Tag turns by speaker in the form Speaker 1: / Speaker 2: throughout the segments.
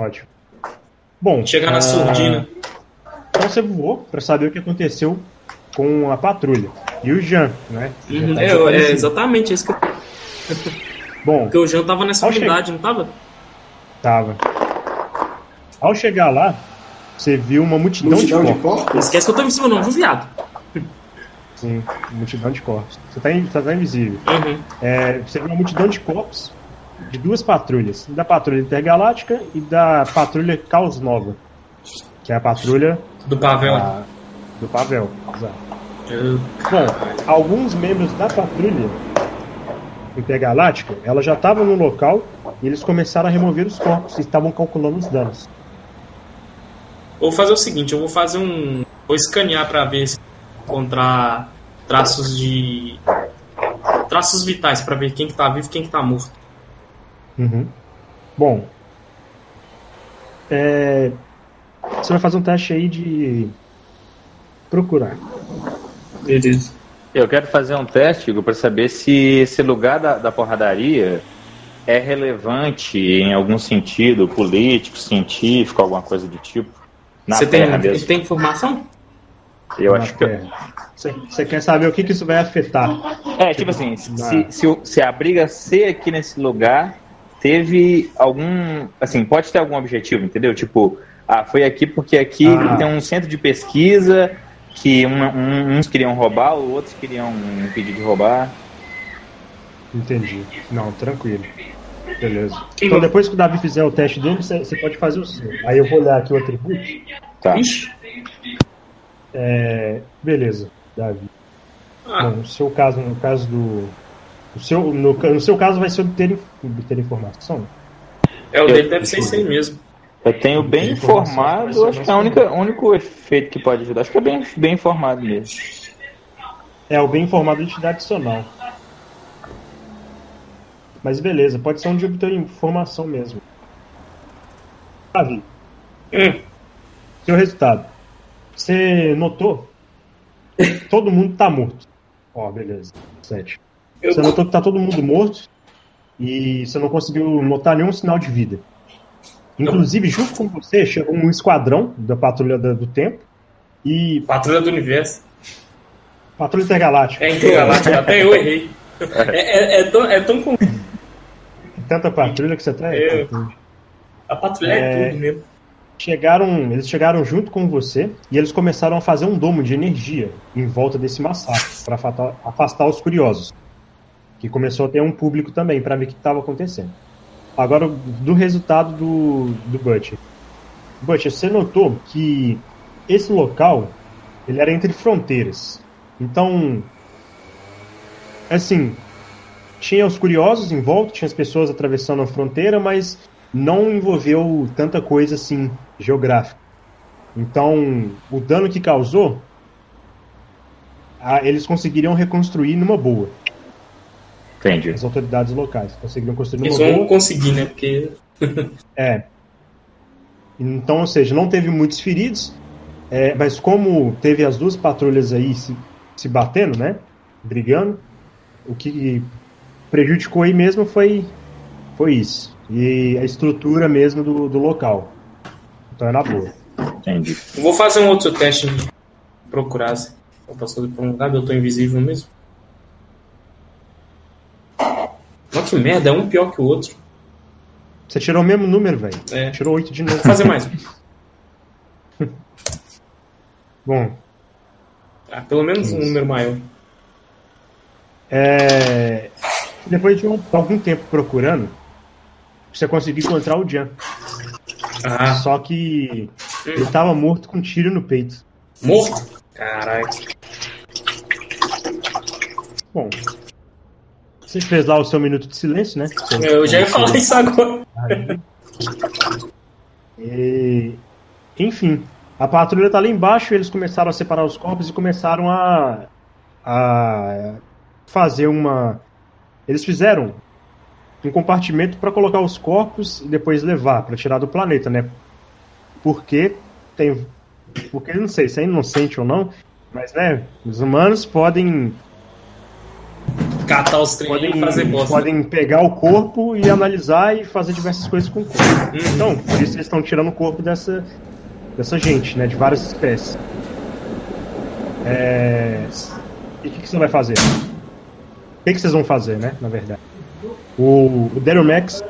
Speaker 1: Ótimo. Bom.
Speaker 2: Chegar na
Speaker 1: ah,
Speaker 2: surdina.
Speaker 1: Então você voou para saber o que aconteceu com a patrulha. E o Jean, né?
Speaker 2: Uhum,
Speaker 1: tá
Speaker 2: é, é exatamente isso que eu...
Speaker 1: Bom,
Speaker 2: Porque o Jean tava nessa unidade, não tava?
Speaker 1: tava. Ao chegar lá, você viu uma multidão,
Speaker 3: Multidão
Speaker 1: de
Speaker 3: de
Speaker 1: corpos.
Speaker 3: corpos?
Speaker 2: Esquece que eu tô em cima, não, viu, viado?
Speaker 1: Sim, multidão de corpos. Você tá, in- você tá invisível.
Speaker 2: Uhum.
Speaker 1: É, você viu uma multidão de corpos de duas patrulhas. Da patrulha intergaláctica e da patrulha Caos Nova. Que é a patrulha
Speaker 2: Do pavel.
Speaker 1: do Pavel. Exato.
Speaker 2: Eu-
Speaker 1: Bom, alguns membros da patrulha intergaláctica, ela já estava no local e eles começaram a remover os corpos e estavam calculando os danos.
Speaker 2: Vou fazer o seguinte, eu vou fazer um. Vou escanear pra ver se encontrar traços de. Traços vitais pra ver quem que tá vivo e quem que tá morto.
Speaker 1: Uhum. Bom, é, você vai fazer um teste aí de procurar.
Speaker 2: Beleza.
Speaker 4: Eu quero fazer um teste, Igor, para saber se esse lugar da, da porradaria é relevante em algum sentido, político, científico, alguma coisa do tipo. Na
Speaker 2: Você
Speaker 4: Terra
Speaker 2: tem,
Speaker 4: mesmo.
Speaker 2: tem informação?
Speaker 4: Eu
Speaker 1: na
Speaker 4: acho que.
Speaker 1: Terra. Você, você quer saber o que, que isso vai afetar?
Speaker 4: É, tipo assim,
Speaker 1: na-
Speaker 4: se, se, se a briga ser aqui nesse lugar teve algum. Assim, pode ter algum objetivo, entendeu? Tipo, ah, foi aqui porque aqui
Speaker 1: Ah.
Speaker 4: tem um centro de pesquisa que uma- um- uns queriam roubar, outros queriam impedir de roubar.
Speaker 1: Entendi. Não, tranquilo. Beleza. Então depois que o Davi fizer o teste dele, você, você pode fazer o seu. Aí eu vou olhar aqui o atributo.
Speaker 4: Tá.
Speaker 2: Ixi.
Speaker 1: É, beleza, Davi.
Speaker 2: Ah,
Speaker 1: Bom, no seu caso, no caso do. O seu, no, no seu caso vai ser obter, obter informação.
Speaker 2: é, o dele deve ser isso aí mesmo.
Speaker 4: Eu tenho bem informado, acho que é o único efeito que pode ajudar. Acho que é bem, bem informado mesmo.
Speaker 1: É, o bem informado te dá adicional. Mas beleza, pode ser um de obter informação mesmo. Davi,
Speaker 2: Hum,
Speaker 1: seu resultado. Você notou? Todo mundo tá morto. Ó, beleza. Sete.
Speaker 2: Eu,
Speaker 1: Você notou que tá todo mundo morto e você não conseguiu notar nenhum sinal de vida. Inclusive, junto com você, chegou um esquadrão da Patrulha do Tempo e
Speaker 2: Patrulha do Universo.
Speaker 1: Patrulha Intergaláctica.
Speaker 2: É intergaláctica, até eu errei. É, é, é tão, é tão com...
Speaker 1: Tanta patrulha que você tá.
Speaker 2: É. A patrulha é,
Speaker 1: É.
Speaker 2: tudo mesmo.
Speaker 1: Chegaram, eles chegaram junto com você e eles começaram a fazer um domo de energia em volta desse massacre para afastar, afastar os curiosos, que começou a ter um público também para ver o que estava acontecendo. Agora do resultado do do Butcher. Butcher, você notou que esse local ele era entre fronteiras. Então, assim, tinha os curiosos em volta, tinha as pessoas atravessando a fronteira, mas não envolveu tanta coisa assim geográfica. Então, o dano que causou, eles conseguiriam reconstruir numa boa.
Speaker 4: Entendi.
Speaker 1: As autoridades locais conseguiriam construir
Speaker 2: Eles
Speaker 1: numa
Speaker 2: vão
Speaker 1: boa.
Speaker 2: conseguir, né? Porque
Speaker 1: É. Então, ou seja, não teve muitos feridos, é, mas como teve as duas patrulhas aí se, se batendo, né? Brigando, o que prejudicou aí mesmo foi, foi isso. E a estrutura mesmo do, do local. Então é na boa.
Speaker 4: Entendi.
Speaker 2: vou fazer um outro teste procurar se eu fazer por um lugar, eu tô invisível mesmo. Olha que merda, é um pior que o outro.
Speaker 1: Você tirou o mesmo número, velho.
Speaker 2: É.
Speaker 1: Tirou 8 de novo.
Speaker 2: Vou fazer mais um.
Speaker 1: Bom,
Speaker 2: Ah, pelo menos um
Speaker 1: Isso.
Speaker 2: número maior.
Speaker 1: é... depois de um- algum tempo procurando, você conseguiu encontrar o Jan.
Speaker 2: Ah,
Speaker 1: Só que ele tava morto com um tiro no peito.
Speaker 2: morto? Caralho.
Speaker 1: Bom, você fez lá o seu minuto de silêncio, né?
Speaker 2: Eu já ia falar isso agora.
Speaker 1: E, enfim, a patrulha tá lá embaixo, eles começaram a separar os corpos e começaram a, a fazer uma. Eles fizeram um compartimento para colocar os corpos e depois levar para tirar do planeta, né? Porque tem, porque não sei se é inocente ou não, mas né, os humanos podem
Speaker 2: Catar os treinos
Speaker 1: podem,
Speaker 2: e fazer bosta.
Speaker 1: podem pegar o corpo e analisar e fazer diversas coisas com o corpo.
Speaker 2: Uhum.
Speaker 1: Então, por isso eles estão tirando o corpo dessa, dessa gente, né? De várias espécies. É... E o que, que você vai fazer? O que, que vocês vão fazer, né? Na verdade. O, o Daryl Max.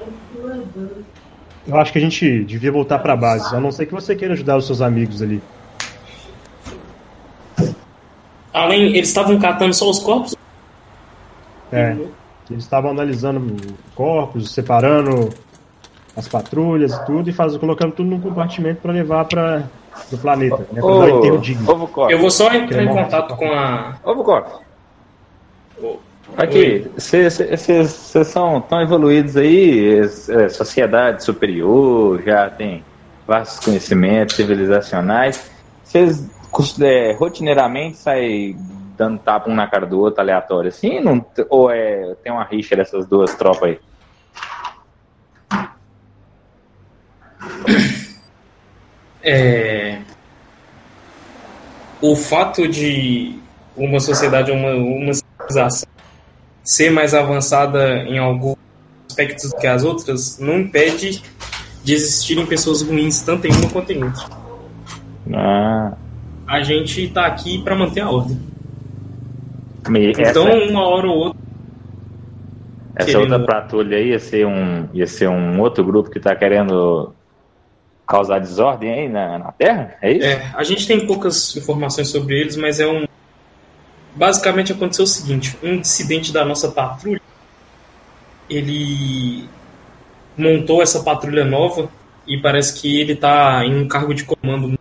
Speaker 1: Eu acho que a gente devia voltar pra base. A não ser que você queira ajudar os seus amigos ali.
Speaker 2: Além, eles estavam catando só os corpos?
Speaker 1: É. Eles estavam analisando corpos, separando as patrulhas e tudo, e faz, colocando tudo num compartimento para levar para o planeta, né? Pra dar enterro digno.
Speaker 2: Eu vou só entrar em
Speaker 1: Queremos-
Speaker 2: contato com a.
Speaker 4: Ô, Vukoff.
Speaker 2: Ô,
Speaker 4: Aqui, vocês são tão evoluídos aí, é, sociedade superior, já tem vastos conhecimentos civilizacionais. Vocês é, rotineiramente saem dando tapa um na cara do outro aleatório assim? Não, ou é, tem uma rixa dessas duas tropas aí?
Speaker 2: É, o fato de uma sociedade, uma, uma civilização ser mais avançada em alguns aspectos do que as outras não impede de existirem pessoas ruins tanto em uma quanto em outra.
Speaker 4: Ah,
Speaker 2: A gente tá aqui para manter a ordem.
Speaker 4: Me- essa,
Speaker 2: Então, uma hora ou outra,
Speaker 4: essa
Speaker 2: querendo-
Speaker 4: outra patrulha aí ia ser um, ia ser um outro grupo que tá querendo causar desordem aí na, na Terra? É isso?
Speaker 2: É, a gente tem poucas informações sobre eles, mas é um. Basicamente aconteceu o seguinte: um dissidente da nossa patrulha, ele montou essa patrulha nova e parece que ele tá em um cargo de comando.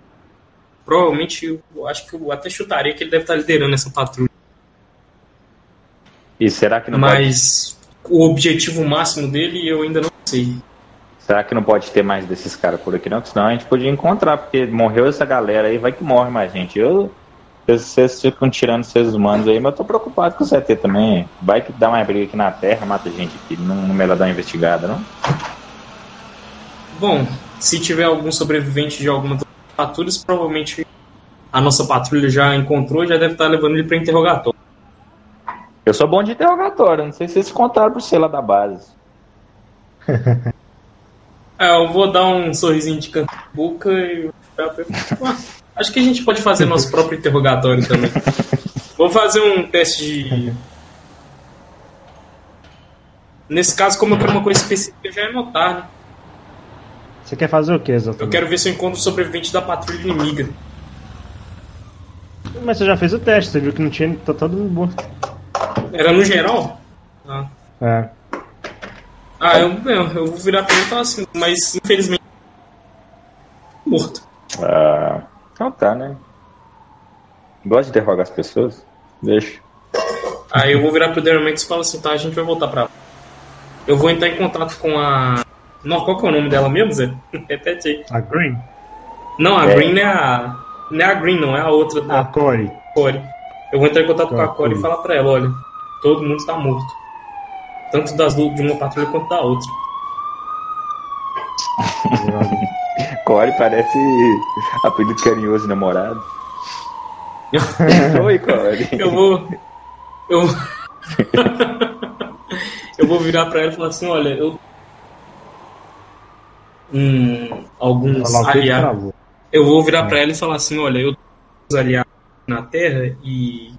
Speaker 2: Provavelmente, eu acho que eu até chutaria que ele deve estar liderando essa patrulha.
Speaker 4: E será que não pode
Speaker 2: Mas o objetivo máximo dele eu ainda não sei.
Speaker 4: Será que não pode ter mais desses caras por aqui, não? Porque senão a gente podia encontrar, porque morreu essa galera aí, vai que morre mais gente. Eu. Vocês- ficam tirando seres humanos aí, mas eu tô preocupado com o CT também. Vai que dá mais briga aqui na Terra, mata gente aqui. Não, não é melhor dar uma investigada, não?
Speaker 2: Bom, se tiver algum sobrevivente de alguma das patrulhas, provavelmente a nossa patrulha já encontrou e já deve estar levando ele para interrogatório.
Speaker 4: Eu sou bom de interrogatório, não sei se vocês contaram por ser lá da base.
Speaker 2: É, eu vou dar um sorrisinho de canto de boca e. Acho que a gente pode fazer nosso próprio interrogatório também. Vou fazer um teste de. Nesse caso, como eu quero uma coisa específica, já é notar, né?
Speaker 1: Você quer fazer o que exatamente?
Speaker 2: Eu quero ver se eu encontro o sobrevivente da patrulha inimiga.
Speaker 1: Mas você já fez o teste, você viu que não tinha. Tá todo mundo bom.
Speaker 2: Era no geral? Ah,
Speaker 1: É.
Speaker 2: ah eu, eu, eu vou virar pra ele e falar assim, mas infelizmente. Morto.
Speaker 4: Ah, então tá, né? Gosto de interrogar as pessoas? Deixa.
Speaker 2: Aí eu vou virar pro Daryl Max e falo assim, tá, a gente vai voltar pra lá. Eu vou entrar em contato com a. Não, qual que é o nome dela mesmo, Zé? Repete aí.
Speaker 1: A Green?
Speaker 2: Não, a
Speaker 4: É.
Speaker 2: Green não é a. Não é a Green, não, é a outra
Speaker 1: A Corey.
Speaker 2: Core. Eu vou entrar em contato com a
Speaker 1: Ah,
Speaker 2: Core e falar pra ela, olha, todo mundo está morto. Tanto das de uma patrulha quanto da outra.
Speaker 4: Core parece apelido carinhoso de namorado. Oi, Core.
Speaker 2: Eu vou. Eu. eu vou virar pra ela e falar assim, olha, eu. Hum, alguns aliados. Eu vou virar pra ela e falar assim, olha, eu tenho uns aliados na Terra e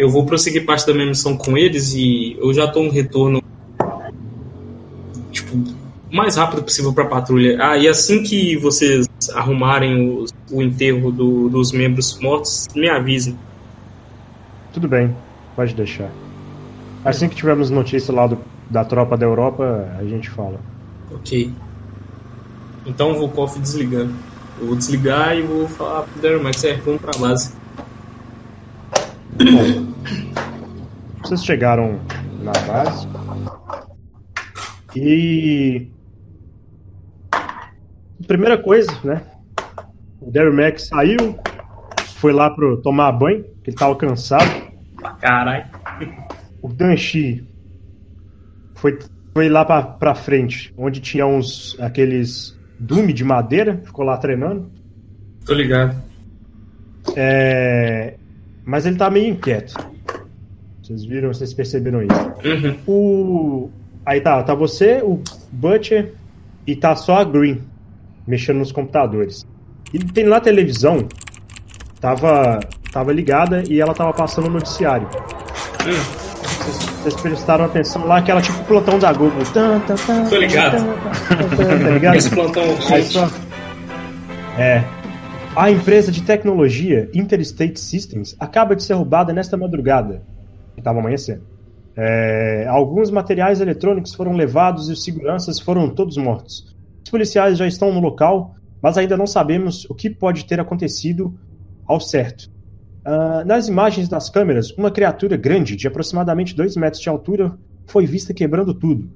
Speaker 2: eu vou prosseguir parte da minha missão com eles e eu já tô um retorno tipo, o mais rápido possível pra patrulha. Ah, e assim que vocês arrumarem os- o enterro do- dos membros mortos, me avisem.
Speaker 1: Tudo bem, pode deixar. Assim que tivermos notícia lá do- da tropa da Europa, a gente fala.
Speaker 2: Ok. Então vou off desligando. Eu vou desligar e vou falar pro Daryl Max, é, vamos pra base.
Speaker 1: Vocês chegaram na base e primeira coisa, né? O Daryl Max saiu, foi lá pro tomar banho, que ele tava cansado.
Speaker 2: Caralho.
Speaker 1: O Danchi foi, foi lá pra, pra frente, onde tinha uns aqueles dume de madeira, ficou lá treinando.
Speaker 2: Tô ligado.
Speaker 1: É, mas ele tá meio inquieto. Vocês viram, vocês perceberam isso.
Speaker 2: Uhum.
Speaker 1: O. Aí tá, tá você, o Butcher e tá só a Green mexendo nos computadores. E tem lá a televisão, tava, tava ligada e ela tava passando o noticiário. Vocês, vocês prestaram atenção lá, aquela tipo plantão da Google. Tan, tan, tan,
Speaker 2: Tô ligado.
Speaker 1: tá ligado?
Speaker 2: Esse plantão
Speaker 1: Aí
Speaker 2: quente.
Speaker 1: só- É. A empresa de tecnologia Interstate Systems acaba de ser roubada nesta madrugada. Estava amanhecendo. É, alguns materiais eletrônicos foram levados e os seguranças foram todos mortos. Os policiais já estão no local, mas ainda não sabemos o que pode ter acontecido ao certo. Ah, nas imagens das câmeras, uma criatura grande, de aproximadamente 2 metros de altura, foi vista quebrando tudo.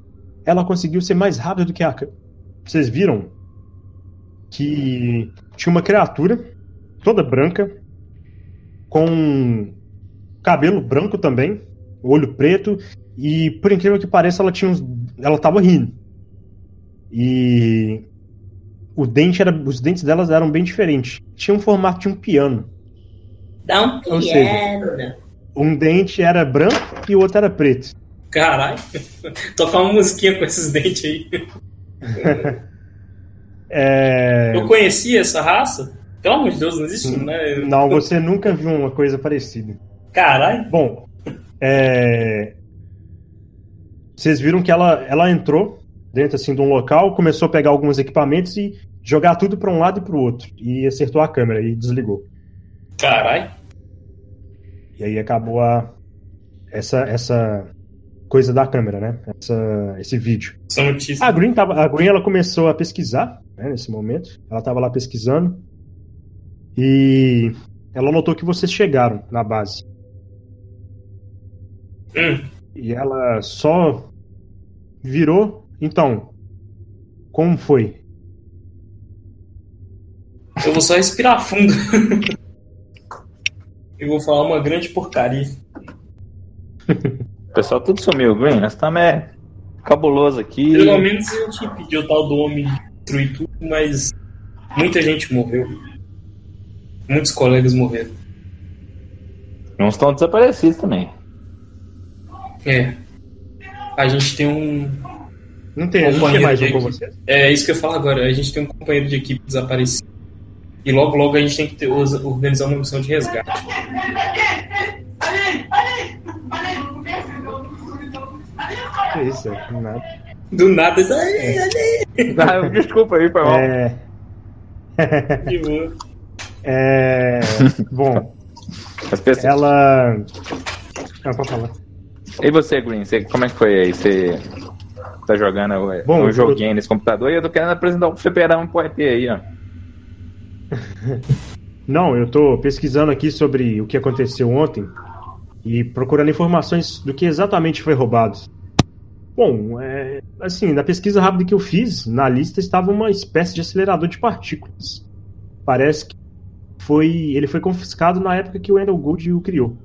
Speaker 1: Ela conseguiu ser mais rápida do que a. Vocês viram que tinha uma criatura toda branca, com cabelo branco também, olho preto, e por incrível que pareça, ela tinha uns, ela tava rindo. E o dente era, os dentes delas eram bem diferentes. Tinha um formato de um piano.
Speaker 2: Dá um
Speaker 1: Ou seja-
Speaker 2: piano.
Speaker 1: Um dente era branco e o outro era preto.
Speaker 2: Caralho. Tocar uma musiquinha com esses dentes aí.
Speaker 1: É...
Speaker 2: Eu conhecia essa raça? Pelo amor de Deus, não existe, né? Eu-
Speaker 1: Não, você nunca viu uma coisa parecida.
Speaker 2: Caralho.
Speaker 1: Bom, é... vocês viram que ela, ela entrou dentro assim de um local, começou a pegar alguns equipamentos e jogar tudo para um lado e para o outro e acertou a câmera e desligou.
Speaker 2: Caralho.
Speaker 1: E aí acabou a essa essa coisa da câmera, né? Essa, esse vídeo.
Speaker 2: Essa notícia.
Speaker 1: A Green, tava, a Green ela começou a pesquisar né, nesse momento. Ela estava lá pesquisando e ela notou que vocês chegaram na base.
Speaker 2: Hum.
Speaker 1: E ela só virou. Então, como foi?
Speaker 2: Eu vou só respirar fundo. Eu vou falar uma grande porcaria.
Speaker 4: O pessoal tudo sumiu, Green. Nós estamos é cabuloso aqui.
Speaker 2: Pelo menos a gente pediu o tal do homem destruir tudo, mas muita gente morreu. Muitos colegas morreram.
Speaker 4: Uns estão desaparecidos também.
Speaker 2: É. A gente tem um.
Speaker 1: Não tem,
Speaker 2: Companheiro
Speaker 1: mais um com
Speaker 2: equipe.
Speaker 1: vocês?
Speaker 2: É isso que eu falo agora. A gente tem um companheiro de equipe desaparecido. E logo, logo a gente tem que ter, organizar uma missão de resgate.
Speaker 1: Que isso, é, nada.
Speaker 2: Do nada. Ai, ai,
Speaker 4: Ah, desculpa aí, foi mal.
Speaker 1: É,
Speaker 2: de boa.
Speaker 1: é, bom,
Speaker 4: As pessoas...
Speaker 1: ela. Ah, pode falar.
Speaker 4: E você, Green? Você, como é que foi aí? Você tá jogando é,
Speaker 1: Bom,
Speaker 4: um
Speaker 1: eu-
Speaker 4: joguinho nesse computador e eu tô querendo apresentar um fliperama pro ET aí, ó.
Speaker 1: Não, eu tô pesquisando aqui sobre o que aconteceu ontem e procurando informações do que exatamente foi roubado. Bom, é, assim, na pesquisa rápida que eu fiz, na lista estava uma espécie de acelerador de partículas. Parece que foi, ele foi confiscado na época que o Wendell Gould o criou.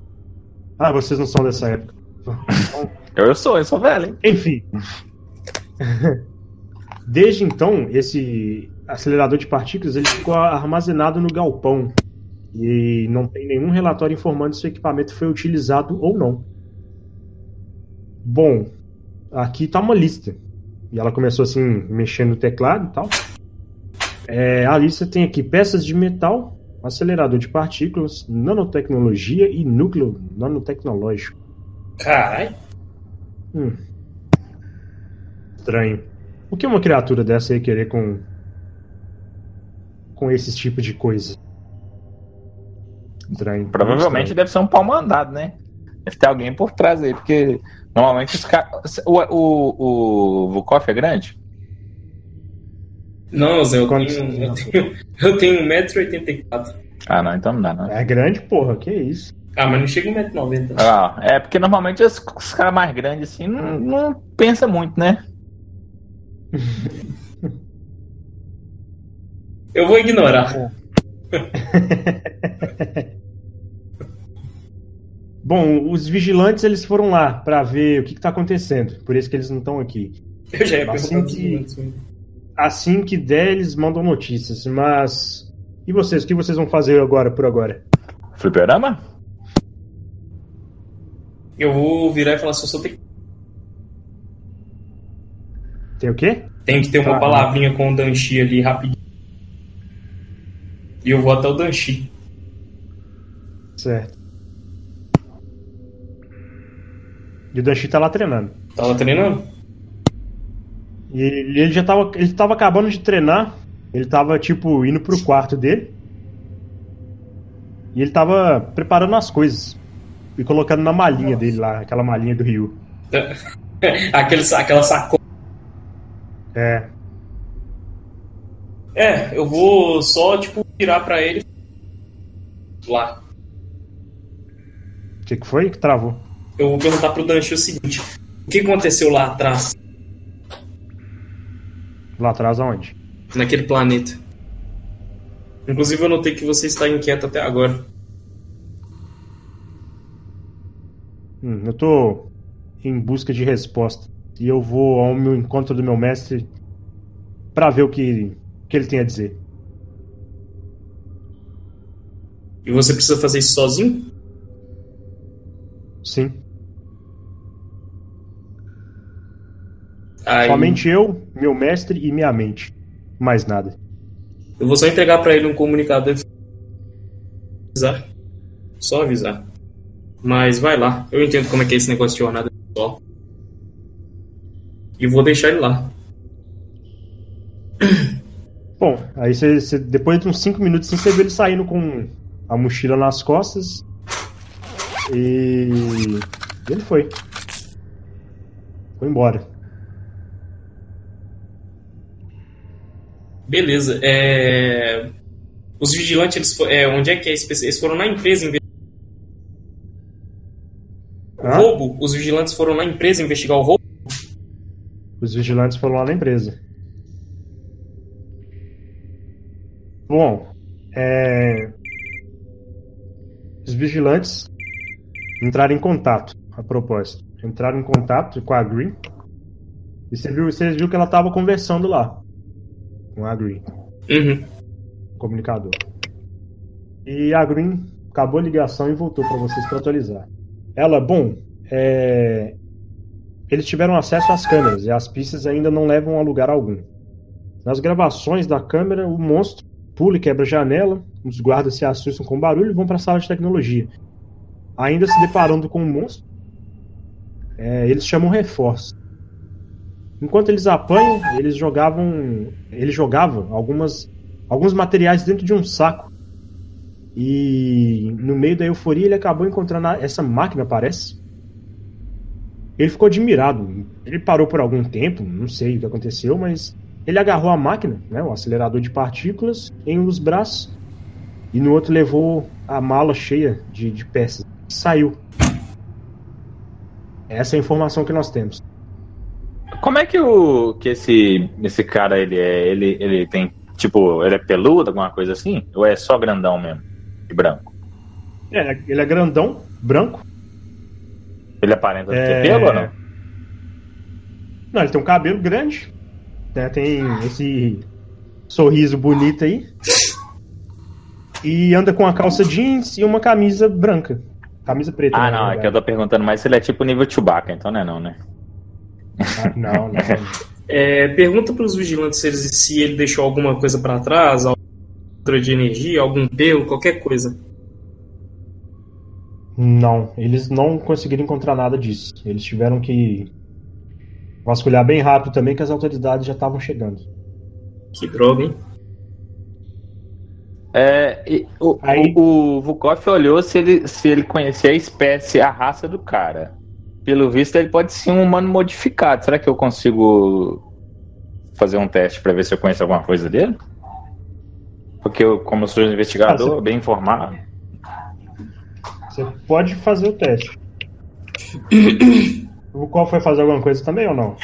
Speaker 1: Ah, vocês não são dessa época.
Speaker 4: Eu, eu sou, eu sou velho, hein?
Speaker 1: Enfim. Desde então, esse acelerador de partículas ele ficou armazenado no galpão. E não tem nenhum relatório informando se o equipamento foi utilizado ou não. Bom, aqui tá uma lista. E ela começou assim, mexendo no teclado e tal. É, a lista tem aqui peças de metal, acelerador de partículas, nanotecnologia e núcleo nanotecnológico.
Speaker 2: Caralho.
Speaker 1: Hum. Estranho. O que uma criatura dessa ia querer com. com esse tipo de coisa? Estranho.
Speaker 4: Provavelmente
Speaker 1: Estranho.
Speaker 4: deve ser um pau mandado, né? Deve ter alguém por trás aí, porque normalmente os caras. O, o, o Vukov é grande?
Speaker 2: Não, Zé, eu tenho, eu tenho, eu tenho 1,84m.
Speaker 4: Ah, não, então não dá, não.
Speaker 1: É grande, porra, que isso?
Speaker 2: Ah, mas não chega a 1,90m.
Speaker 4: Ah, é porque normalmente os, os caras mais grandes assim não, não pensa muito, né?
Speaker 2: Eu vou ignorar.
Speaker 1: Bom, os vigilantes eles foram lá pra ver o que, que tá acontecendo. Por isso que eles não estão aqui.
Speaker 2: Eu já ia
Speaker 1: Assim que-
Speaker 2: minutos.
Speaker 1: Assim que der, eles mandam notícias. Mas. E vocês? O que vocês vão fazer agora por agora?
Speaker 4: Fliperama?
Speaker 2: Eu vou virar e falar assim, eu só tenho,
Speaker 1: Tem o quê?
Speaker 2: tenho que ter uma
Speaker 1: Tá.
Speaker 2: palavrinha com o Danchi ali rapidinho. E eu vou até o Danchi.
Speaker 1: Certo. E o Danchi tá lá treinando.
Speaker 2: Tava treinando?
Speaker 1: E ele ele já tava. Ele tava acabando de treinar. Ele tava, tipo, indo pro quarto dele. E ele tava preparando as coisas. E colocando na malinha dele lá, aquela malinha do Rio.
Speaker 2: Aquele, aquela sacola.
Speaker 1: É.
Speaker 2: É, eu vou só, tipo, virar pra ele. Lá.
Speaker 1: O que, que foi que travou?
Speaker 2: Eu vou perguntar pro Danchi o seguinte: O que aconteceu lá atrás,
Speaker 1: Lá atrás aonde?
Speaker 2: naquele planeta? Inclusive, eu notei que você está inquieto até agora.
Speaker 1: Hum, eu tô em busca de resposta. E eu vou ao meu encontro do meu mestre pra ver o que, que ele tem a dizer.
Speaker 2: E você precisa fazer isso sozinho?
Speaker 1: Sim.
Speaker 2: Aí,
Speaker 1: Somente eu, meu mestre e minha mente. Mais nada.
Speaker 2: Eu vou só entregar pra ele um comunicado. Avisar. Só avisar. Mas vai lá. Eu entendo como é que é esse negócio de jornada pessoal. E vou deixar ele lá.
Speaker 1: Bom, aí você, você- depois de uns 5 minutos você vê ele saindo com a mochila nas costas. E ele foi. Foi embora.
Speaker 2: Beleza. É... Os vigilantes, eles é, onde é que é? Eles foram na empresa roubo? Os vigilantes foram na empresa investigar o roubo?
Speaker 1: Os vigilantes foram lá na empresa. Bom, é... os vigilantes entraram em contato, a propósito. Entraram em contato com a Green. E você viu, você viu que ela estava conversando lá com a Green,
Speaker 2: Uhum.
Speaker 1: comunicador. E a Green acabou a ligação e voltou para vocês para atualizar. Ela, bom, é... eles tiveram acesso às câmeras e as pistas ainda não levam a lugar algum. Nas gravações da câmera, o monstro pula e quebra a janela, os guardas se assustam com o barulho e vão para a sala de tecnologia. Ainda se deparando com o monstro, é, eles chamam reforço. Enquanto eles apanham, eles jogavam, ele jogava algumas, alguns materiais dentro de um saco. E no meio da euforia ele acabou encontrando essa máquina, parece. Ele ficou admirado. Ele parou por algum tempo, não sei o que aconteceu, mas ele agarrou a máquina, né, o acelerador de partículas, em um dos braços e no outro levou a mala cheia de, de peças. Saiu. Essa é a informação que nós temos.
Speaker 4: Como é que o que esse esse cara ele é? Ele ele tem tipo, ele é peludo, alguma coisa assim? Ou é só grandão mesmo? E branco?
Speaker 1: É, ele é grandão, branco.
Speaker 4: Ele aparenta
Speaker 1: É...
Speaker 4: ter pelo ou não?
Speaker 1: Não, ele tem um cabelo grande. né, Tem esse sorriso bonito aí. E anda com uma calça jeans e uma camisa branca. Camisa preta.
Speaker 4: Ah,
Speaker 1: né,
Speaker 4: não, é que eu tô perguntando mais se ele é tipo nível Chewbacca, então não é não, né?
Speaker 1: Ah, Não, não.
Speaker 2: É, pergunta pros vigilantes se, eles- se ele deixou alguma coisa pra trás, outra de energia, algum pelo, qualquer coisa.
Speaker 1: Não, eles não conseguiram encontrar nada disso. Eles tiveram que vasculhar bem rápido também, que as autoridades já estavam chegando.
Speaker 2: Que droga, hein?
Speaker 4: É, e o,
Speaker 1: Aí-
Speaker 4: o, o Vukov olhou se ele, se ele conhecia a espécie, a raça do cara. Pelo visto, ele pode ser um humano modificado. Será que eu consigo fazer um teste pra ver se eu conheço alguma coisa dele? Porque eu, como eu sou um investigador,
Speaker 1: Ah, você-
Speaker 4: bem informado.
Speaker 1: Você pode fazer o teste. O qual foi fazer alguma coisa também ou não?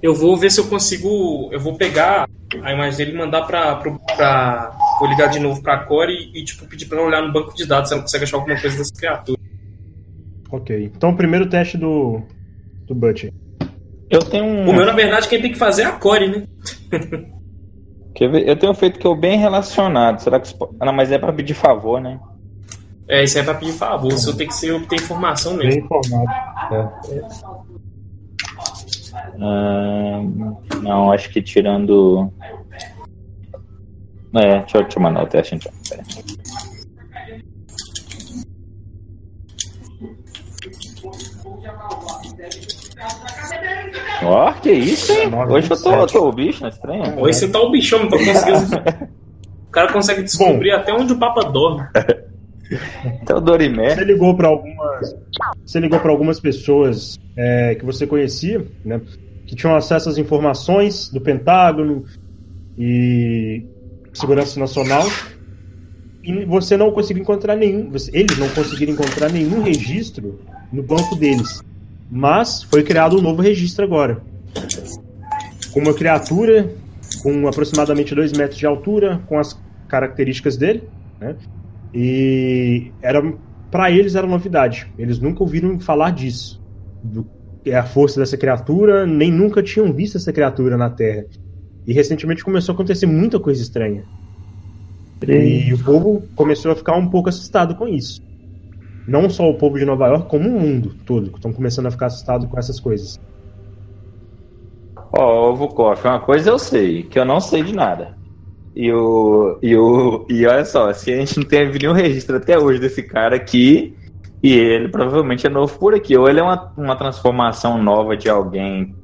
Speaker 2: Eu vou ver se eu consigo. Eu vou pegar a imagem dele e mandar pra. pro- pra vou ligar de novo pra Core e, e, tipo, pedir pra ela olhar no banco de dados se ela consegue achar alguma coisa dessa criatura.
Speaker 1: Ok. Então o primeiro teste do. do Butcher.
Speaker 4: Eu tenho um.
Speaker 2: O meu, na verdade, quem tem que fazer é a Core, né?
Speaker 4: Quer ver? Eu tenho feito que eu bem relacionado. Será que. Ah, não, mas é pra pedir favor, né?
Speaker 2: É, isso é pra pedir favor. Eu tenho que ser obter informação
Speaker 1: Bem
Speaker 2: mesmo.
Speaker 1: informado. É.
Speaker 4: Ah, não, acho que tirando. É, deixa eu, eu mandar o teste então. Pera. Ó, que isso, hein? Hoje eu tô, tô o bicho, não é estranho?
Speaker 2: Hoje você tá o bichão, não tô conseguindo. o cara consegue descobrir até onde o Papa dorme.
Speaker 4: Então Dorimé.
Speaker 1: Você ligou para algumas, você ligou para algumas pessoas é, que você conhecia, né, que tinham acesso às informações do Pentágono e Segurança Nacional, e você não conseguiu encontrar nenhum, eles não conseguiram encontrar nenhum registro no banco deles. Mas foi criado um novo registro agora, com uma criatura com aproximadamente 2 metros de altura, com as características dele, né? E era para eles era novidade. Eles nunca ouviram falar disso. Do que é a força dessa criatura, nem nunca tinham visto essa criatura na Terra. E recentemente começou a acontecer muita coisa estranha. E o povo começou a ficar um pouco assustado com isso. Não só o povo de Nova York, como o mundo todo, estão começando a ficar assustado com essas coisas.
Speaker 4: Ó, Vukoff, uma coisa eu sei, que eu não sei de nada. E o. E o. E olha só, se a gente não teve nenhum registro até hoje desse cara aqui, e ele provavelmente é novo por aqui. Ou ele é uma, uma transformação nova de alguém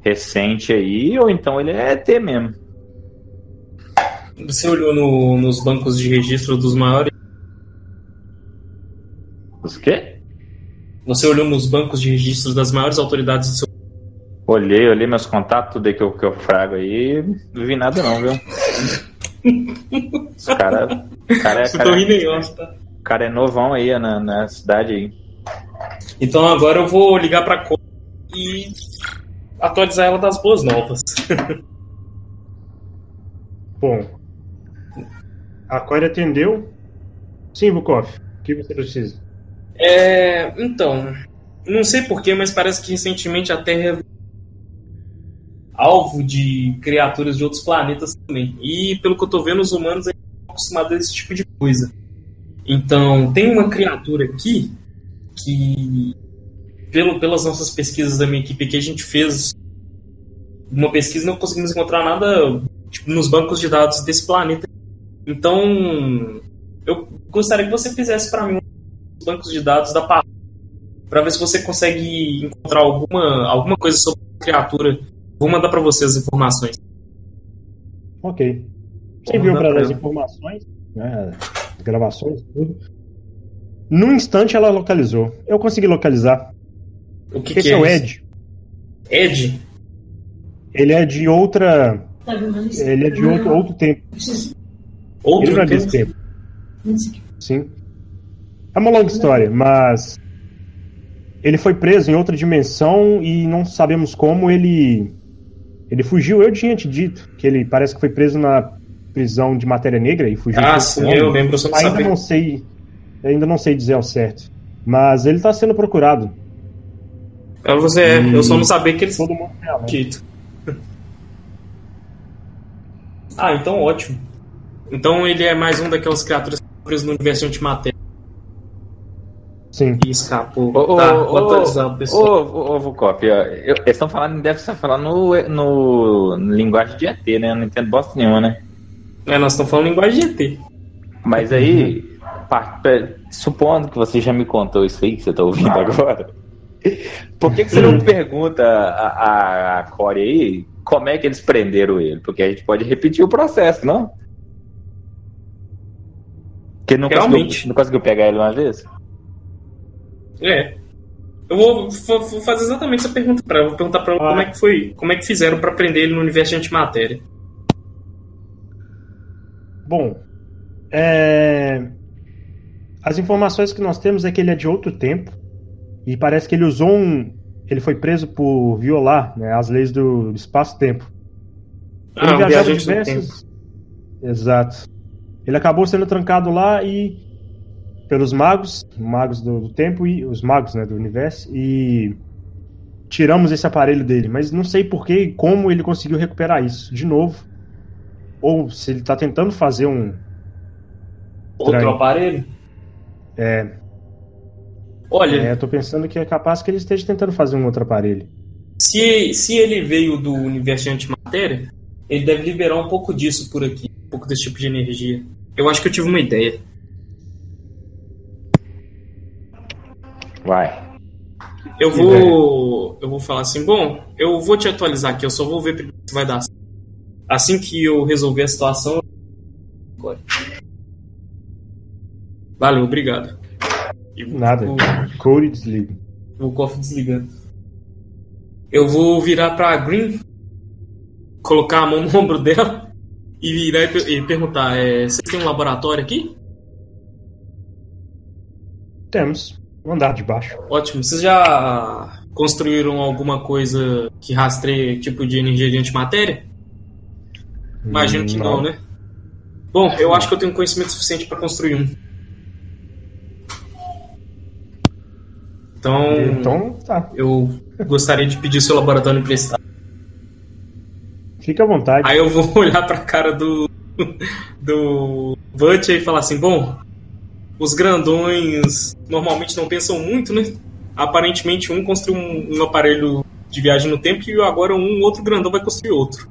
Speaker 4: recente aí, ou então ele é ET mesmo.
Speaker 2: Você olhou no- nos bancos de registro dos maiores.
Speaker 4: Os quê?
Speaker 2: Você olhou nos bancos de registro das maiores autoridades do seu.
Speaker 4: Olhei, olhei meus contatos, tudo aí que eu, que eu frago aí, não vi nada não, viu? Esse cara, cara, é, cara,
Speaker 2: rindo tá?
Speaker 4: cara é novão aí na, na cidade aí.
Speaker 2: Então agora eu vou ligar pra Cora e atualizar ela das boas novas.
Speaker 1: Bom, a Corey atendeu. Sim, Bukov, o que você precisa?
Speaker 2: É, então, não sei porquê, mas parece que recentemente a Terra alvo de criaturas de outros planetas também. E pelo que eu tô vendo, os humanos estão acostumados a esse tipo de coisa. Então, tem uma criatura aqui que, pelo, pelas nossas pesquisas da minha equipe aqui, a gente fez uma pesquisa não conseguimos encontrar nada tipo, nos bancos de dados desse planeta. Então, eu gostaria que você fizesse para mim os bancos de dados da PA para ver se você consegue encontrar alguma, alguma coisa sobre a criatura. Vou mandar para você as informações.
Speaker 1: Ok. Você enviou para as informações, né, as gravações, tudo. Num instante ela localizou. Eu consegui localizar.
Speaker 2: O que,
Speaker 1: Esse
Speaker 2: que
Speaker 1: é o
Speaker 2: isso?
Speaker 1: Ed.
Speaker 2: Ed?
Speaker 1: Ele é de outra. Ele é de outro, outro tempo.
Speaker 2: Outro
Speaker 1: Ele não é
Speaker 2: tempo?
Speaker 1: desse tempo. Sim. É uma longa história, mas. Ele foi preso em outra dimensão e não sabemos como ele. Ele fugiu. Eu tinha te dito que ele parece que foi preso na prisão de matéria negra e fugiu.
Speaker 2: Ah, sim, eu lembro, eu não
Speaker 1: Ainda não sei. Ainda não sei dizer ao certo. Mas ele está sendo procurado.
Speaker 2: É, você
Speaker 1: Hum.
Speaker 2: eu só não sabia que eles
Speaker 1: Todo mundo.
Speaker 2: Dito. Ah, então ótimo. Então ele é mais um daquelas criaturas presas no universo de antimatéria
Speaker 1: Sim.
Speaker 2: e escapou.
Speaker 4: Ô,
Speaker 2: tá,
Speaker 4: ô,
Speaker 2: vou atualizar o pessoal.
Speaker 4: Ô, eu- eles estão falando, deve estar falando no, no, no linguagem de ET, né? Eu não entendo bosta nenhuma, né?
Speaker 2: É, nós estamos falando linguagem de ET.
Speaker 4: Mas aí, supondo que você já me contou isso aí que você tá ouvindo agora, por que, que você não pergunta a, a, a Corey aí como é que eles prenderam ele? Porque a gente pode repetir o processo, não? Porque não conseguiu,
Speaker 2: Realmente.
Speaker 4: não conseguiu pegar ele uma vez?
Speaker 2: É. Eu vou, vou- vou fazer exatamente essa pergunta pra ela. Vou perguntar pra ela
Speaker 1: Ah.
Speaker 2: como é que foi, como é que fizeram pra prender ele no universo de antimatéria.
Speaker 1: Bom, é, as informações que nós temos é que ele é de outro tempo e parece que ele usou um. Ele foi preso por violar né, as leis do espaço-tempo. Ele
Speaker 2: Ah,
Speaker 1: viajava diversos. Exato. Ele acabou sendo trancado lá e pelos magos, magos do, do tempo e os magos né, do universo e tiramos esse aparelho dele, mas não sei por que e como ele conseguiu recuperar isso de novo. Ou se ele está tentando fazer um
Speaker 2: Outro aparelho?
Speaker 1: É,
Speaker 2: Olha,
Speaker 1: é, eu tô pensando que é capaz que ele esteja tentando fazer um outro aparelho.
Speaker 2: se, se ele veio do universo de antimatéria, ele deve liberar um pouco disso por aqui. Um pouco desse tipo de energia. Eu acho que eu tive uma ideia.
Speaker 4: Vai.
Speaker 2: Eu vou. Eu vou falar assim, bom, eu vou te atualizar aqui, eu só vou ver primeiro se vai dar certo. Assim que eu resolver a situação. eu- Valeu, obrigado. E
Speaker 1: Nada.
Speaker 2: vou-
Speaker 1: Code desliga.
Speaker 2: o cofre desligando. Eu vou virar pra Green, colocar a mão no ombro dela e virar e, per- e perguntar: é, vocês têm um laboratório aqui?
Speaker 1: Temos. No andar de baixo.
Speaker 2: Ótimo. Vocês já construíram alguma coisa que rastreie tipo de energia de antimatéria? Imagino que não, né? Bom, eu acho que eu tenho conhecimento suficiente para construir um. Então,
Speaker 1: Então, tá.
Speaker 2: eu gostaria de pedir seu laboratório emprestado.
Speaker 1: Fica à vontade.
Speaker 2: Aí eu vou olhar pra cara do. do Butcher e falar assim: bom, os grandões normalmente não pensam muito, né? Aparentemente um construiu um, um aparelho de viagem no tempo e agora um outro grandão vai construir outro.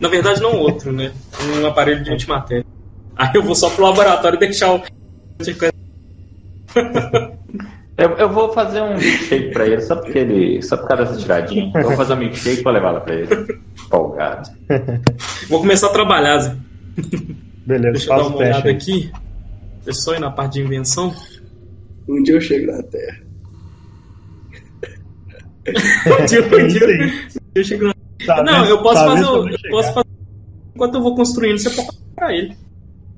Speaker 2: Na verdade, não outro, né? Um aparelho de antimatéria. Aí eu vou só pro laboratório deixar o.
Speaker 4: Eu, eu vou fazer um milkshake pra ele, só porque ele. Só por causa dessa tiradinha. Eu vou fazer um milkshake e vou levar lá pra ele. Folgado.
Speaker 2: Vou começar a trabalhar, Zé.
Speaker 1: Beleza,
Speaker 2: Deixa eu dar uma olhada
Speaker 1: aí.
Speaker 2: aqui. Eu só ir na parte de invenção.
Speaker 3: Um dia eu chego na Terra.
Speaker 2: Um dia- um dia- eu chego na-
Speaker 1: Tá
Speaker 2: Não,
Speaker 1: vendo-
Speaker 2: eu posso
Speaker 1: tá
Speaker 2: fazer. Eu
Speaker 1: chegar.
Speaker 2: posso fazer. Enquanto eu vou construindo, você pode pra ele.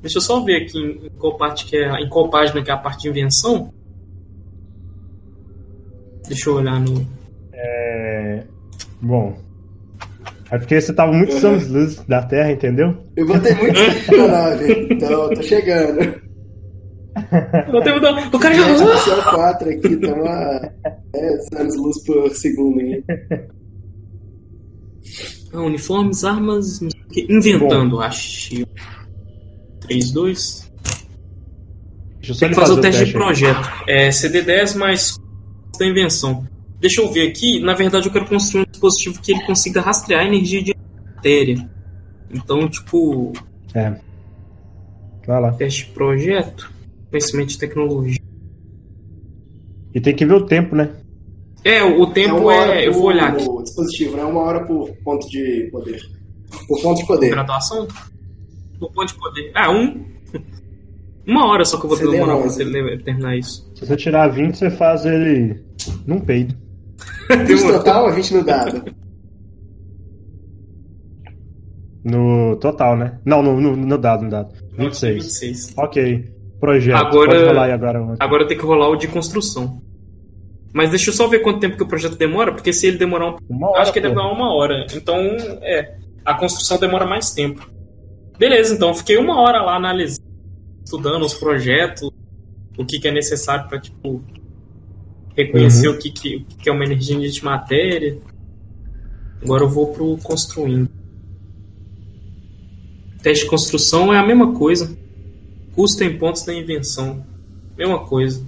Speaker 2: Deixa eu só ver aqui em, em qual parte que é. Em qual página que é a parte de invenção. Deixa eu olhar no.
Speaker 1: É... Bom. É porque você tava muitos anos luz da Terra, entendeu?
Speaker 3: Eu botei muito na nave, então eu tô chegando.
Speaker 2: O cara já.
Speaker 3: esse é o 4 aqui, estamos a 10 anos luz por segundo aí.
Speaker 2: Ah, uniformes, armas. Inventando, acho. 3, 2.
Speaker 1: Deixa eu só
Speaker 2: Tem que fazer o teste de
Speaker 1: aí.
Speaker 2: projeto. É CD10 mais da invenção. Deixa eu ver aqui. Na verdade, eu quero construir um dispositivo que ele consiga rastrear a energia de matéria. Então, tipo,
Speaker 1: É. Vai lá.
Speaker 2: teste de projeto, conhecimento de tecnologia.
Speaker 1: E tem que ver o tempo, né?
Speaker 2: É, o o tempo
Speaker 3: hora
Speaker 2: é. Eu
Speaker 3: por-
Speaker 2: vou olhar aqui.
Speaker 3: O dispositivo, né? Uma hora por ponto de poder. Por ponto de poder.
Speaker 2: Graduação? Não pode poder. Ah, um. Uma hora só que eu vou demorar pra ele terminar isso.
Speaker 1: Se você tirar 20, você faz ele num peido.
Speaker 3: 20 total ou 20 no dado?
Speaker 1: No total, né? Não, no, no, no dado, no dado. 26.
Speaker 2: 26.
Speaker 1: Ok. Projeto.
Speaker 2: Agora-
Speaker 1: agora.
Speaker 2: Agora tenho que rolar o de construção. Mas deixa eu só ver quanto tempo que o projeto demora, porque se ele demorar um
Speaker 1: Uma hora,
Speaker 2: acho que deve
Speaker 1: pô.
Speaker 2: dar uma hora. Então, é. A construção demora mais tempo. Beleza, então eu fiquei uma hora lá analisando, estudando os projetos, o que, que é necessário para tipo, reconhecer o, que, que, o que que é uma energia de matéria. Agora eu vou pro construindo. Teste de construção é a mesma coisa. Custo em pontos da invenção. Mesma coisa.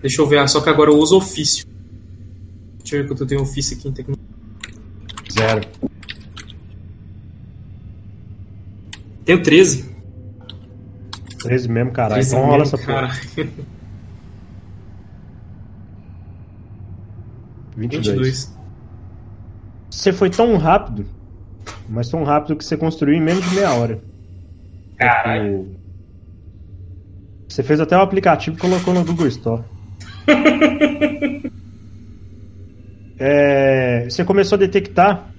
Speaker 2: Deixa eu ver, só que agora eu uso ofício. Deixa eu ver quanto eu tenho ofício aqui em tecnologia.
Speaker 1: Zero.
Speaker 2: Tenho 13.
Speaker 1: 13 mesmo, caralho.
Speaker 2: 13
Speaker 1: Então rola essa porra.
Speaker 2: cara.
Speaker 1: 22.
Speaker 2: 22.
Speaker 1: Você foi tão rápido, mas tão rápido que você construiu em menos de meia hora.
Speaker 2: Caralho.
Speaker 1: O- Você fez até o aplicativo e colocou no Google Store. É, você começou a detectar